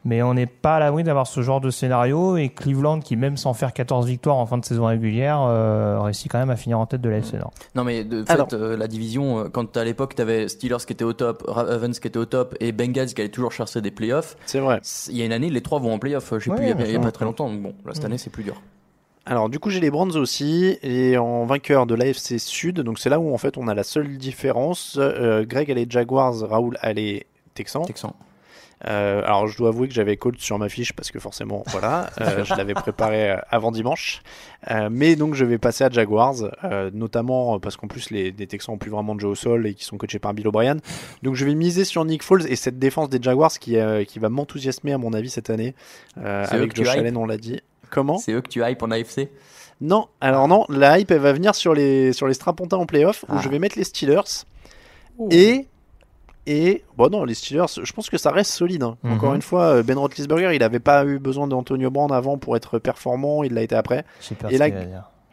Mais on n'est pas à l'abri d'avoir ce genre de scénario et Cleveland, qui même sans faire 14 victoires en fin de saison régulière, euh, réussit quand même à finir en tête de la FC Nord. Non, mais de fait, Alors. euh, la division, euh, quand à l'époque, t'avais Steelers qui était au top, Ravens qui était au top et Bengals qui allait toujours chercher des playoffs. C'est vrai. Il y a une année, les trois vont en playoffs. Je sais Ouais, plus, il y a- y, pas très longtemps. Donc bon, là, cette Mm. année, c'est plus dur. Alors du coup j'ai les Browns aussi et en vainqueur de l'AFC Sud, donc c'est là où en fait on a la seule différence. Euh, Greg a les Jaguars, Raoul a les Texans. Texan. Euh, alors je dois avouer que j'avais Colts sur ma fiche parce que forcément, voilà, euh, je l'avais préparé euh, avant dimanche. Euh, mais donc je vais passer à Jaguars, notamment parce qu'en plus les, les Texans ont plus vraiment de jeu au sol et qui sont coachés par Bill O'Brien. Donc je vais miser sur Nick Foles et cette défense des Jaguars qui, qui va m'enthousiasmer à mon avis cette année. Avec Josh Allen, on l'a dit. Comment? C'est eux que tu hype en AFC Non, alors non, la hype elle va venir sur les, sur les strapontins en playoff où Ah. je vais mettre les Steelers. Et et bon non, les Steelers, je pense que ça reste solide. hein. Mhm. Encore une fois, euh, Ben Roethlisberger, il n'avait pas eu besoin d'Antonio Brown avant pour être performant, il l'a été après. Et là,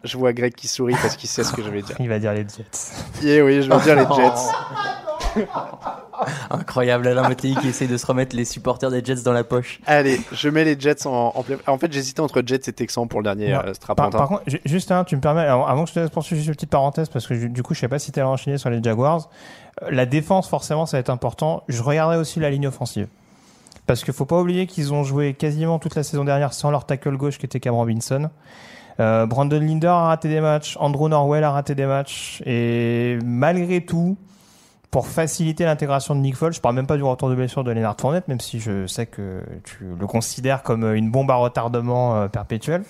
je vois Greg qui sourit parce qu'il sait ce que je vais dire. Il va dire les Jets. Et oui, je vais dire les Jets. Incroyable, Alain Mattei qui essaie de se remettre les supporters des Jets dans la poche. Allez, je mets les Jets en, en En fait, j'hésitais entre Jets et Texans pour le dernier euh, Par, par contre, ju- juste un, tu me permets, avant avant que je te laisse poursuivre, juste une petite parenthèse, parce que du coup, je sais pas si tu allais enchaîner sur les Jaguars. La défense, forcément, ça va être important. Je regarderai aussi la ligne offensive. Parce qu'il faut pas oublier qu'ils ont joué quasiment toute la saison dernière sans leur tackle gauche qui était Cam Robinson. Euh, Brandon Linder a raté des matchs, Andrew Norwell a raté des matchs, et malgré tout, pour faciliter l'intégration de Nick Foles, je parle même pas du retour de blessure de Leonard Fournette, même si je sais que tu le considères comme une bombe à retardement euh, perpétuel.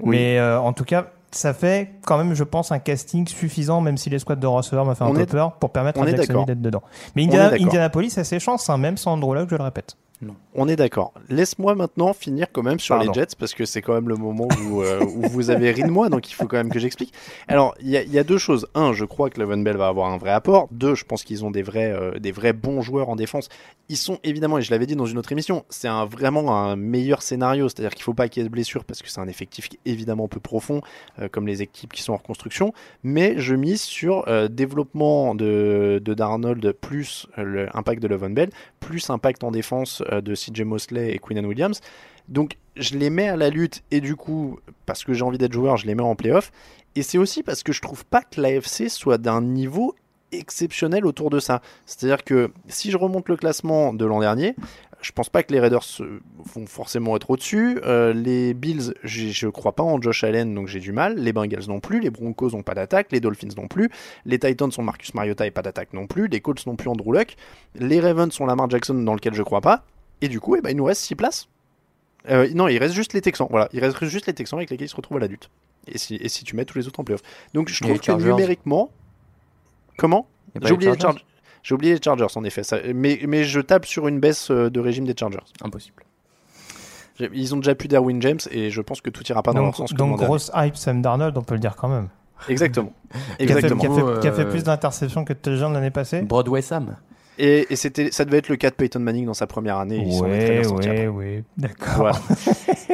Oui. Mais euh, en tout cas, ça fait quand même, je pense, un casting suffisant, même si les squads de receveurs m'a fait un peu peur, pour permettre on à Jacksonville d'être dedans. Mais Indiana-. Indianapolis a ses chances, hein, même sans Andrew je le répète. On est d'accord. Laisse-moi maintenant finir quand même sur Pardon. les Jets parce que c'est quand même le moment où, euh, où vous avez ri de moi, donc il faut quand même que j'explique. Alors, il y, a- il y a deux choses. Un, je crois que Levan Bell va avoir un vrai apport. Deux, je pense qu'ils ont des vrais, euh, des vrais bons joueurs en défense. Ils sont évidemment, et je l'avais dit dans une autre émission, c'est un, vraiment un meilleur scénario. C'est-à-dire qu'il faut pas qu'il y ait de blessures parce que c'est un effectif qui est évidemment peu profond, euh, comme les équipes qui sont en reconstruction. Mais je mise sur développement de, de Darnold plus l'impact de Levan Bell, plus impact en défense de CJ Mosley et Quinnan Williams. Donc je les mets à la lutte et du coup, parce que j'ai envie d'être joueur, je les mets en playoff. Et c'est aussi parce que je trouve pas que l'AFC soit d'un niveau exceptionnel autour de ça. C'est-à-dire que si je remonte le classement de l'an dernier, je pense pas que les Raiders euh, vont forcément être au-dessus. Euh, les Bills, je crois pas en Josh Allen, donc j'ai du mal. Les Bengals non plus. Les Broncos n'ont pas d'attaque. Les Dolphins non plus. Les Titans sont Marcus Mariota et pas d'attaque non plus. Les Colts non plus Andrew Luck. Les Ravens sont Lamar Jackson dans lequel je crois pas. Et du coup, eh ben, il nous reste 6 places. Euh, non, il reste juste les Texans. Voilà, il reste juste les Texans avec lesquels ils se retrouvent à la lutte. Et si, et si tu mets tous les autres en playoff. Donc je trouve que numériquement. Comment J'ai les oublié, les Chargers Chargers. J'ai oublié les Chargers en effet. Ça- mais, mais je tape sur une baisse euh, de régime des Chargers. Impossible. Ils ont déjà plus d'Erwin James et je pense que tout ira pas dans leur Donc, sens. que donc grosse hype Sam Darnold, on peut le dire quand même. Exactement. Qui a fait, Exactement. qui a fait- Euh, qui a fait plus d'interceptions que de touchdowns l'année passée. Broadway Sam. Et, et c'était, ça devait être le cas de Peyton Manning dans sa première année. et il s'en est très bien Ouais, après. ouais, ouais, d'accord. Voilà.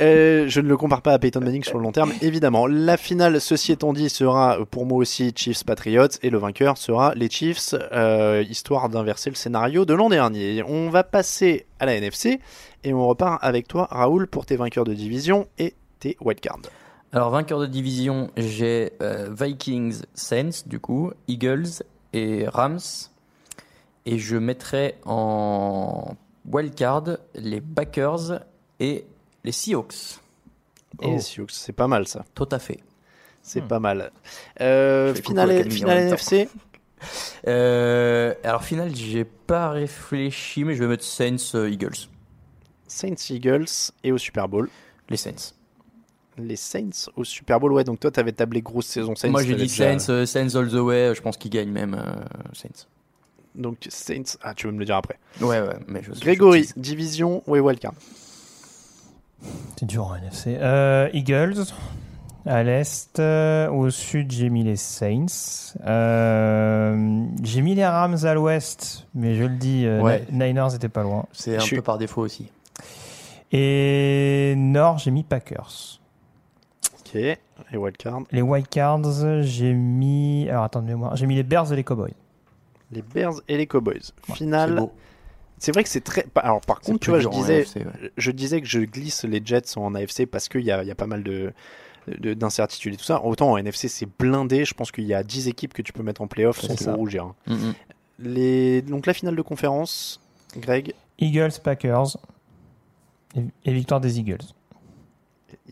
Euh, je ne le compare pas à Peyton Manning sur le long terme, évidemment. La finale, ceci étant dit, sera pour moi aussi Chiefs Patriots et le vainqueur sera les Chiefs, euh, histoire d'inverser le scénario de l'an dernier. On va passer à la NFC et on repart avec toi, Raoul, pour tes vainqueurs de division et tes wildcards. Alors, vainqueur de division, j'ai euh, Vikings, Saints, du coup, Eagles et Rams. Et je mettrai en wildcard les Packers et les Seahawks. Et les Seahawks, c'est pas mal ça. Tout à fait. C'est pas mal. Euh, finale finale. NFC Euh, alors, finale, j'ai pas réfléchi, mais je vais mettre Saints, euh, Eagles. Saints Eagles et au Super Bowl. Les Saints. Les Saints au Super Bowl, ouais, donc toi t'avais tablé grosse saison Saints. Moi, j'ai dit déjà- Saints, euh, Saints all the way. Je pense qu'ils gagnent même euh, Saints. Donc Saints, ah tu veux me le dire après. Ouais, ouais, mais je Grégory, je- division, ouais, wildcard. C'est dur en NFC. Euh, Eagles. À l'est, euh, au sud, j'ai mis les Saints. Euh, j'ai mis les Rams à l'ouest, mais je le dis, euh, Ouais. Niners étaient pas loin. C'est un Je suis- peu par défaut aussi. Et nord, j'ai mis Packers. Ok, et wildcard. Les Wildcards, j'ai mis. Alors attends de mémoire. J'ai mis les Bears et les Cowboys. Les Bears et les Cowboys. C'est Finale. C'est vrai que c'est très. Alors par contre, tu vois, je disais, AFC, ouais. je disais que je glisse les Jets en AFC parce qu'il y a, il y a pas mal de de- d'incertitudes et tout ça. Autant en NFC, c'est blindé. Je pense qu'il y a 10 équipes que tu peux mettre en playoff sans ça. rougir. hein. Mm, mm. Les... Donc la finale de conférence, Greg, Eagles, Packers. Et, et victoire des Eagles.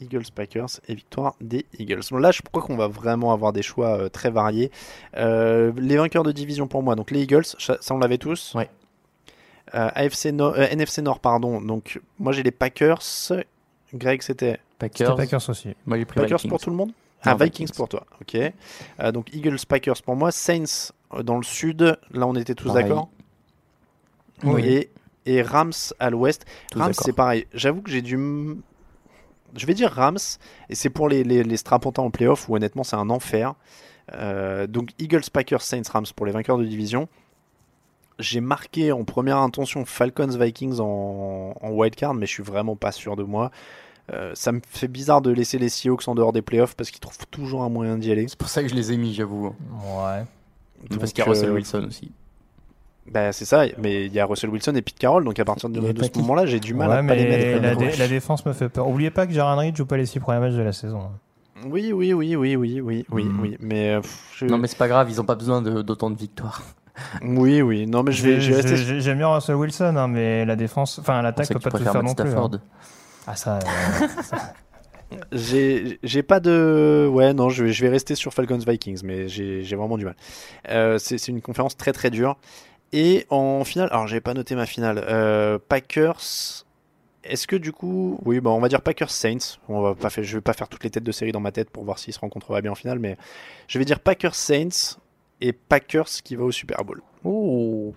Eagles Packers et victoire des Eagles. Bon, là, je crois qu'on va vraiment avoir des choix euh, très variés. Euh, les vainqueurs de division pour moi, donc les Eagles, ça, ça, on l'avait tous. Ouais. Euh, AFC Nord, euh, NFC Nord, pardon. Donc, moi j'ai les Packers. Greg, c'était Packers. Packers aussi. Moi, j'ai pris Packers Vikings. pour tout le monde Non, Ah, Vikings, Vikings. pour toi, ok. Euh, donc Eagles, Packers pour moi. Saints euh, dans le sud, là on était tous d'accord Oui. Et, et Rams à l'ouest. Rams, c'est pareil. J'avoue que j'ai du. Je vais dire Rams, et c'est pour les, les, les strapontins en playoff où honnêtement c'est un enfer. Euh, donc Eagles, Packers, Saints, Rams pour les vainqueurs de division. J'ai marqué en première intention Falcons, Vikings en, en wildcard, mais je suis vraiment pas sûr de moi. Euh, ça me fait bizarre de laisser les Seahawks en dehors des playoffs parce qu'ils trouvent toujours un moyen d'y aller. C'est pour ça que je les ai mis, j'avoue. Ouais. Parce qu'il y a Russell euh, Wilson aussi. Bah, c'est ça, mais il y a Russell Wilson et Pete Carroll, donc à partir de, ce moment-là, j'ai du mal ouais, à pas les mais mettre. la, dé- défense me fait peur. Oubliez pas que Jaron Reed joue pas les six premiers matchs de la saison. Oui, oui, oui, oui, oui, oui, oui, Hmm. oui, mais, euh, pff, je- Non, mais c'est pas grave, ils ont pas besoin d'autant de, victoires. oui, oui, non, mais je vais, je vais rester. J'aime bien Russell Wilson, hein, mais la défense, enfin l'attaque peut pas tout faire non plus. Hein. Ah ça. euh, ça- J'ai, j'ai pas de, ouais, non, je vais, je vais rester sur Falcons Vikings, mais j'ai, vraiment du mal. Euh, c'est, c'est une conférence très très dure. Et en finale, alors j'ai pas noté ma finale. Euh, Packers. Est-ce que du coup, oui, bah on va dire Packers Saints. On va pas faire, je vais pas faire toutes les têtes de série dans ma tête pour voir s'ils se rencontreraient bien en finale, mais je vais dire Packers Saints et Packers qui va au Super Bowl. Oh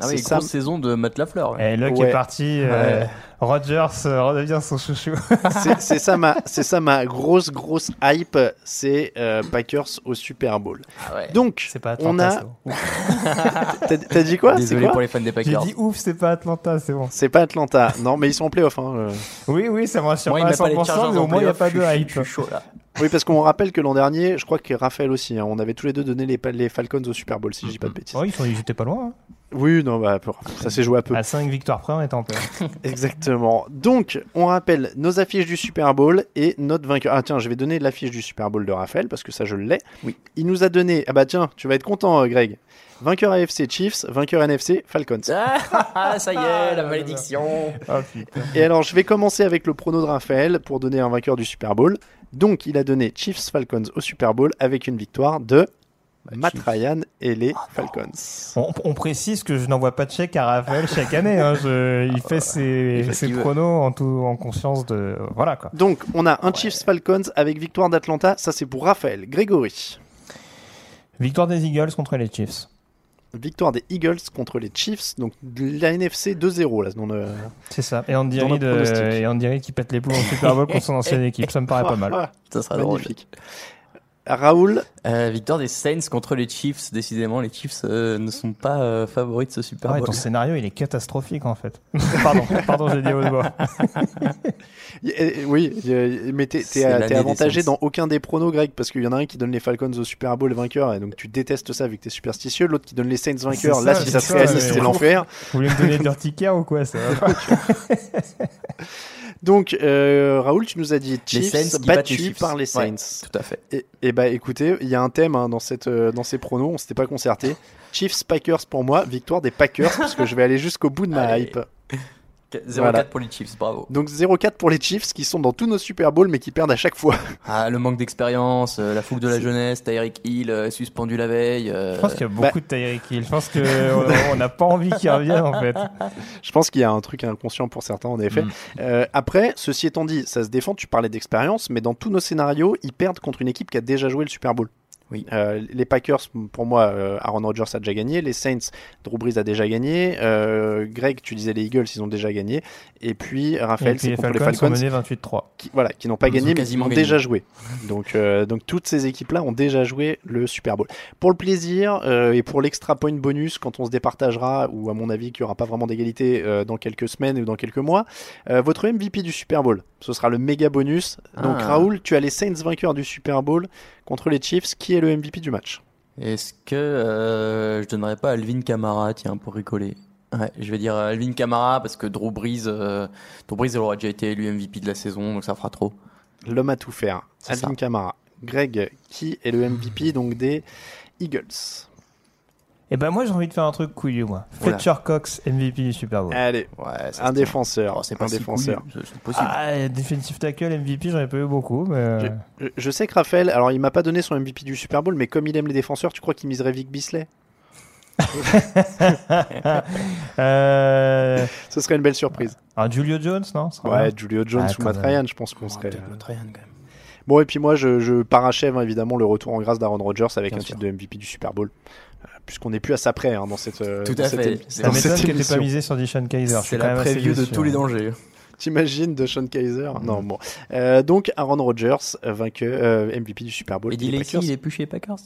Ah oui, C'est grosse saison de Matt Lafleur. Et Luck Ouais. est parti. euh, Ouais. Rogers euh, redevient son chouchou. C'est, ça ma, c'est ça ma grosse grosse hype, c'est euh, Packers au Super Bowl. Ah ouais. Donc, C'est pas on Atlanta. a. c'est bon. T'as, dit quoi? C'est Désolé quoi? pour les fans des J'ai Packers. dit ouf, c'est pas Atlanta, c'est bon. C'est pas Atlanta. Non, mais ils sont en playoff. Hein. euh. Oui, oui, ça me rassure Moi, il pas à met pas les 100%, Chargers mais au moins il n'y a pas de hype. Je suis chaud là. Oui, parce qu'on rappelle que l'an dernier, je crois que Raphaël aussi, hein, on avait tous les deux donné les, les Falcons au Super Bowl, si je dis pas de bêtises. Oui, ils sont- ils étaient pas loin. hein. Oui, non, bah, ça s'est joué à peu. À 5 victoires près, on est en paix. Exactement. Donc, on rappelle nos affiches du Super Bowl et notre vainqueur. Ah, tiens, je vais donner l'affiche du Super Bowl de Raphaël parce que ça, je l'ai. Oui. Il nous a donné. Ah, bah, tiens, tu vas être content, euh, Greg. Vainqueur AFC Chiefs, vainqueur NFC Falcons. Ah, ça y est, la malédiction. Oh putain. Et alors, je vais commencer avec le prono de Raphaël pour donner un vainqueur du Super Bowl. Donc, il a donné Chiefs Falcons au Super Bowl avec une victoire de Matt Chiefs. Ryan et les Falcons. On, on précise que je n'envoie pas de chèque à Raphaël chaque année. hein. Je- il fait ses, Il fait ce ses pronos en, tout, en conscience de. Voilà quoi. Donc, on a un Chiefs Falcons avec victoire d'Atlanta. Ça, c'est pour Raphaël. Grégory. Victoire des Eagles contre les Chiefs. Victoire des Eagles contre les Chiefs. Donc, la NFC 2-0. Là. C'est ça. Et Andy Reid, euh, et Andy Reid qui pète les plombs au Super Bowl contre son ancienne équipe. Ça me paraît pas mal. Ça sera drôle. Raoul. Euh, victoire des Saints contre les Chiefs. Décidément, les Chiefs euh, ne sont pas euh, favoris de ce Super Ah ouais, Bowl. ton scénario, il est catastrophique en fait. pardon, pardon, j'ai dit au doigt. Y- euh, Oui, mais t'es des avantagé dans aucun des pronos, Greg, parce qu'il y en a un qui donne les Falcons au Super Bowl vainqueur, et donc tu détestes ça vu que t'es superstitieux. L'autre qui donne les Saints vainqueurs. Là, si ça se réalise, c'est l'enfer. Vous voulez me donner Dirty Car ou quoi ça va pas Donc, euh, Raoul, tu nous as dit Chiefs battus par les Ouais, Saints. tout à fait. Et, et bah écoutez, il y a un thème hein, dans, cette, euh, dans ces pronos, on s'était pas concerté. Chiefs Packers pour moi, victoire des Packers, parce que je vais aller jusqu'au bout de ma Allez. hype. 0-4 Voilà. pour les Chiefs, bravo. Donc 0-4 pour les Chiefs qui sont dans tous nos Super Bowls mais qui perdent à chaque fois. Ah, le manque d'expérience, euh, la fougue de la jeunesse, Tyreek Hill euh, suspendu la veille. euh, Je pense qu'il y a beaucoup de Tyreek Hill. Je pense qu'on n'a pas envie qu'il revienne en fait. Je pense qu'il y a un truc inconscient pour certains en effet. Mm. Euh, après, ceci étant dit, ça se défend, tu parlais d'expérience, mais dans tous nos scénarios, ils perdent contre une équipe qui a déjà joué le Super Bowl. Oui. Euh, les Packers, pour moi, euh, Aaron Rodgers a déjà gagné. Les Saints, Drew Brees a déjà gagné. Euh, Greg, tu disais les Eagles, ils ont déjà gagné. Et puis Raphaël, c'est les contre Falcons, les Falcons. sont menés 28-3. qui, voilà, qui n'ont pas Ils ont gagné, mais qui quasiment ont gagné. déjà joué. Donc, euh, donc toutes ces équipes-là ont déjà joué le Super Bowl. Pour le plaisir euh, et pour l'extra point bonus, quand on se départagera, ou à mon avis qu'il n'y aura pas vraiment d'égalité euh, dans quelques semaines ou dans quelques mois, euh, votre MVP du Super Bowl, ce sera le méga bonus. Donc Ah. Raoul, tu as les Saints vainqueurs du Super Bowl contre les Chiefs. Qui est le MVP du match? Est-ce que euh, je donnerais pas Alvin Kamara, tiens, pour rigoler? Ouais, je vais dire Alvin Kamara parce que Drew Brees, euh, Drew Brees aura déjà été élu MVP de la saison, donc ça fera trop. L'homme à tout faire. Alvin ça. Kamara. Greg, qui est le MVP donc des Eagles? Et ben moi j'ai envie de faire un truc couillu moi. Voilà. Fletcher Cox MVP du Super Bowl. Allez, Ouais, un tient. défenseur. Oh, c'est un pas si défenseur. c'est- possible. Ah, defensive tackle MVP, j'en ai pas eu beaucoup, mais euh, Je, je sais que Raphaël, alors il m'a pas donné son MVP du Super Bowl, mais comme il aime les défenseurs, tu crois qu'il miserait Vic Bisley? Euh, Ce serait une belle surprise. Un Julio Jones, non? Ouais, Julio Jones Ah, ou Matt. Ryan, je pense qu'on serait. Peut-être Matt Ryan, quand même. Bon, et puis moi, je, je parachève hein, évidemment le retour en grâce d'Aaron Rodgers avec Bien un sûr. titre de MVP du Super Bowl. Puisqu'on n'est plus à ça près hein, dans cette. euh, Tout à cette fait. Ça m'étonne que t'aies pas misé sur Dishon Kaiser. Je suis C'est quand la preview de tous les dangers. T'imagines de Sean Kaiser Non, bon. Euh, donc Aaron Rodgers, euh, vainqueur, euh, MVP du Super Bowl. Des Lacy, Packers. il est plus chez les Packers.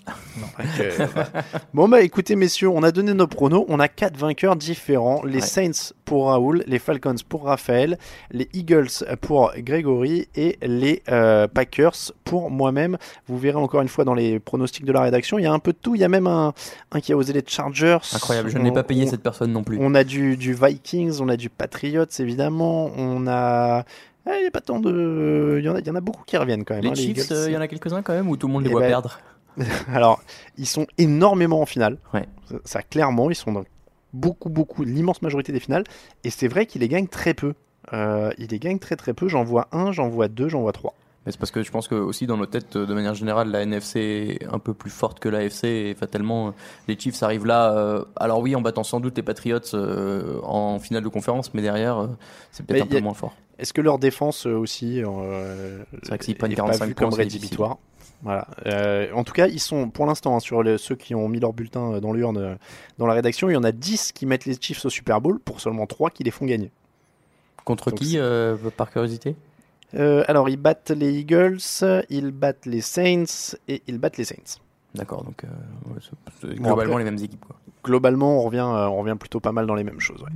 Voilà. bon bah écoutez messieurs, on a donné nos pronos, on a quatre vainqueurs différents, les Ouais. Saints pour Raoul, les Falcons pour Raphaël, les Eagles pour Grégory et les euh, Packers pour moi-même. Vous verrez encore une fois dans les pronostics de la rédaction, il y a un peu de tout, il y a même un, un qui a osé les Chargers. Incroyable, je ne l'ai On- pas payé on- cette personne non plus. On a du, du Vikings, on a du Patriots évidemment, on a... eh, Il n'y a pas tant de... Il y, en a, il y en a beaucoup qui reviennent quand même. Les hein, Chiefs, euh, il y en a quelques-uns quand même où tout le monde les Eh voit ben, perdre. Alors, ils sont énormément en finale. Ouais. Ça, ça, clairement, ils sont dans beaucoup, beaucoup, l'immense majorité des finales. Et c'est vrai qu'ils les gagnent très peu. Euh, ils les gagnent très, très peu. J'en vois un, j'en vois deux, j'en vois trois. Mais c'est parce que je pense que aussi dans nos têtes, de manière générale, la NFC est un peu plus forte que la FC et fatalement, les Chiefs arrivent là. euh, alors oui, en battant sans doute les Patriots euh, en finale de conférence, mais derrière, euh, c'est peut-être un peu a- moins fort. Est-ce que leur défense aussi C'est vrai que s'ils prennent est pas 45 vue points, comme rédhibitoire voilà. Euh, en tout cas, ils sont pour l'instant hein, sur ceux qui ont mis leur bulletin dans l'urne euh, dans la rédaction. Il y en a 10 qui mettent les Chiefs au Super Bowl pour seulement 3 qui les font gagner. Contre Donc qui, euh, par curiosité? Euh, alors, ils battent les Eagles, ils battent les Saints et ils battent les Saints. D'accord, donc euh, ouais, c'est- Bon, globalement après- les mêmes équipes. Quoi. Globalement, on revient, euh, on revient plutôt pas mal dans les mêmes choses. ouais.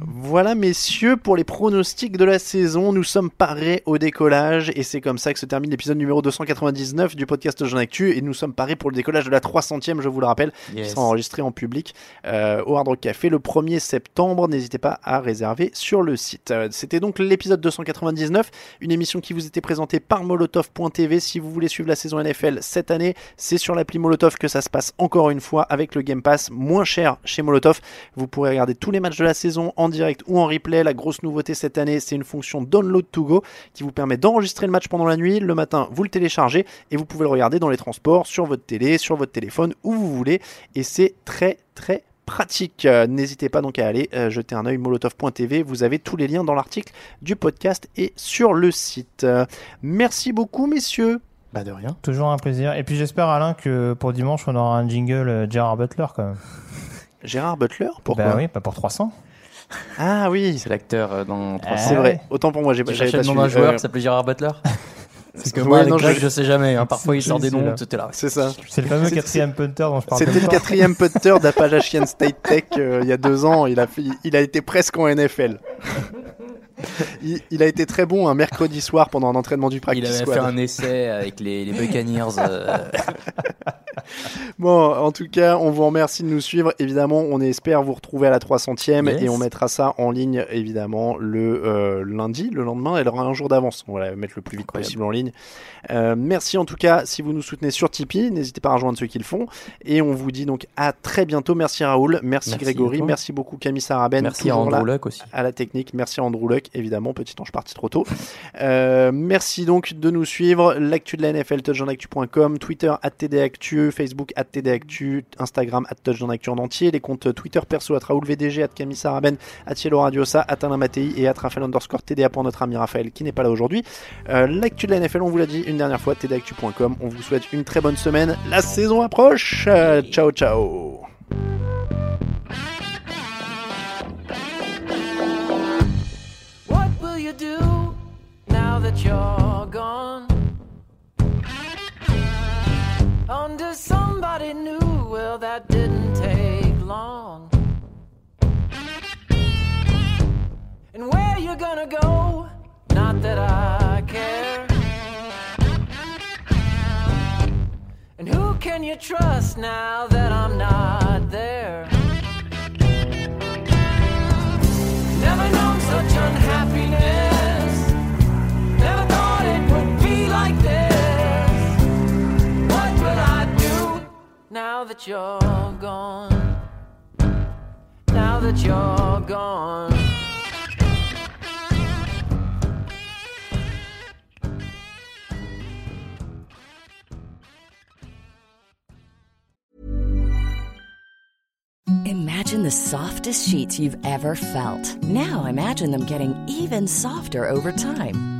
Voilà, messieurs, pour les pronostics de la saison, nous sommes parés au décollage et c'est comme ça que se termine l'épisode numéro 299 du podcast Jean Actu et nous sommes parés pour le décollage de la 300e, je vous le rappelle, qui sera enregistré en public euh, au Hard Rock Café le 1er septembre. N'hésitez pas à réserver sur le site. Euh, C'était donc l'épisode 299, une émission qui vous était présentée par Molotov.tv. Si vous voulez suivre la saison NFL cette année, c'est sur l'appli Molotov que ça se passe encore une fois avec le Game Pass moins cher chez Molotov. Vous pourrez regarder tous les matchs de la saison en direct ou en replay. La grosse nouveauté cette année, c'est une fonction Download to Go qui vous permet d'enregistrer le match pendant la nuit. Le matin, vous le téléchargez et vous pouvez le regarder dans les transports, sur votre télé, sur votre téléphone, où vous voulez. Et c'est très très pratique. Euh, N'hésitez pas donc à aller euh, jeter un œil molotov.tv. Vous avez tous les liens dans l'article du podcast et sur le site. Euh, merci beaucoup, messieurs. Bah de rien. Toujours un plaisir. Et puis j'espère, Alain, que pour dimanche, on aura un jingle Gerard Butler quand même. Gérard Butler Pourquoi Bah oui, pas pour 300. Ah oui, C'est l'acteur euh, dans 300. c'est vrai. Autant pour moi, j'ai pas pas le nom d'un joueur qui s'appelait Gérard Butler Parce que Ouais, moi, avec non, je- je... sais jamais. hein. Parfois, il sort des noms, c'était là. C'est ça. C'est le fameux quatrième punter dont je parle. C'était tout le quatrième putter d'Appalachian State Tech euh, il y a deux ans. Il a, fait- il a été presque en NFL. Il, il a été très bon un mercredi soir pendant un entraînement du Il practice avait squad. fait un essai avec les, les Buccaneers. euh, Bon, en tout cas, on vous remercie de nous suivre. Évidemment, on espère vous retrouver à la 300e Yes. et on mettra ça en ligne, évidemment, le euh, lundi. Le lendemain, elle aura un jour d'avance. On va la mettre le plus vite Incroyable. possible en ligne. Euh, merci en tout cas si vous nous soutenez sur Tipeee. N'hésitez pas à rejoindre ceux qui le font. Et on vous dit donc à très bientôt. Merci Raoul, merci, Merci Grégory, merci beaucoup Camille Saraben. Merci à Andrew Luck aussi. à la technique. Merci à Andrew Luck, évidemment, petit ange parti trop tôt. Euh, merci donc de nous suivre. L'actu de la NFL, touchdownactu.com, Twitter, @tdactu, Facebook, @tdactu, Instagram, @touchdownactu en entier, les comptes Twitter perso, Raoul VDG, Camille Saraben, Yellow Radiosa, Alain Mattei et Raphaël underscore TDA pour notre ami Raphaël qui n'est pas là aujourd'hui. Euh, L'actu de la NFL, on vous l'a dit une dernière fois, tdactu.com. On vous souhaite une très bonne semaine. La saison approche. Euh, ciao, ciao. You do now that you're gone? Under somebody new, well, that didn't take long. And where you gonna go? Not that I care. And who can you trust now that I'm not there? Now that you're gone? Now that you're gone. Imagine the softest sheets you've ever felt. Now imagine them getting even softer over time.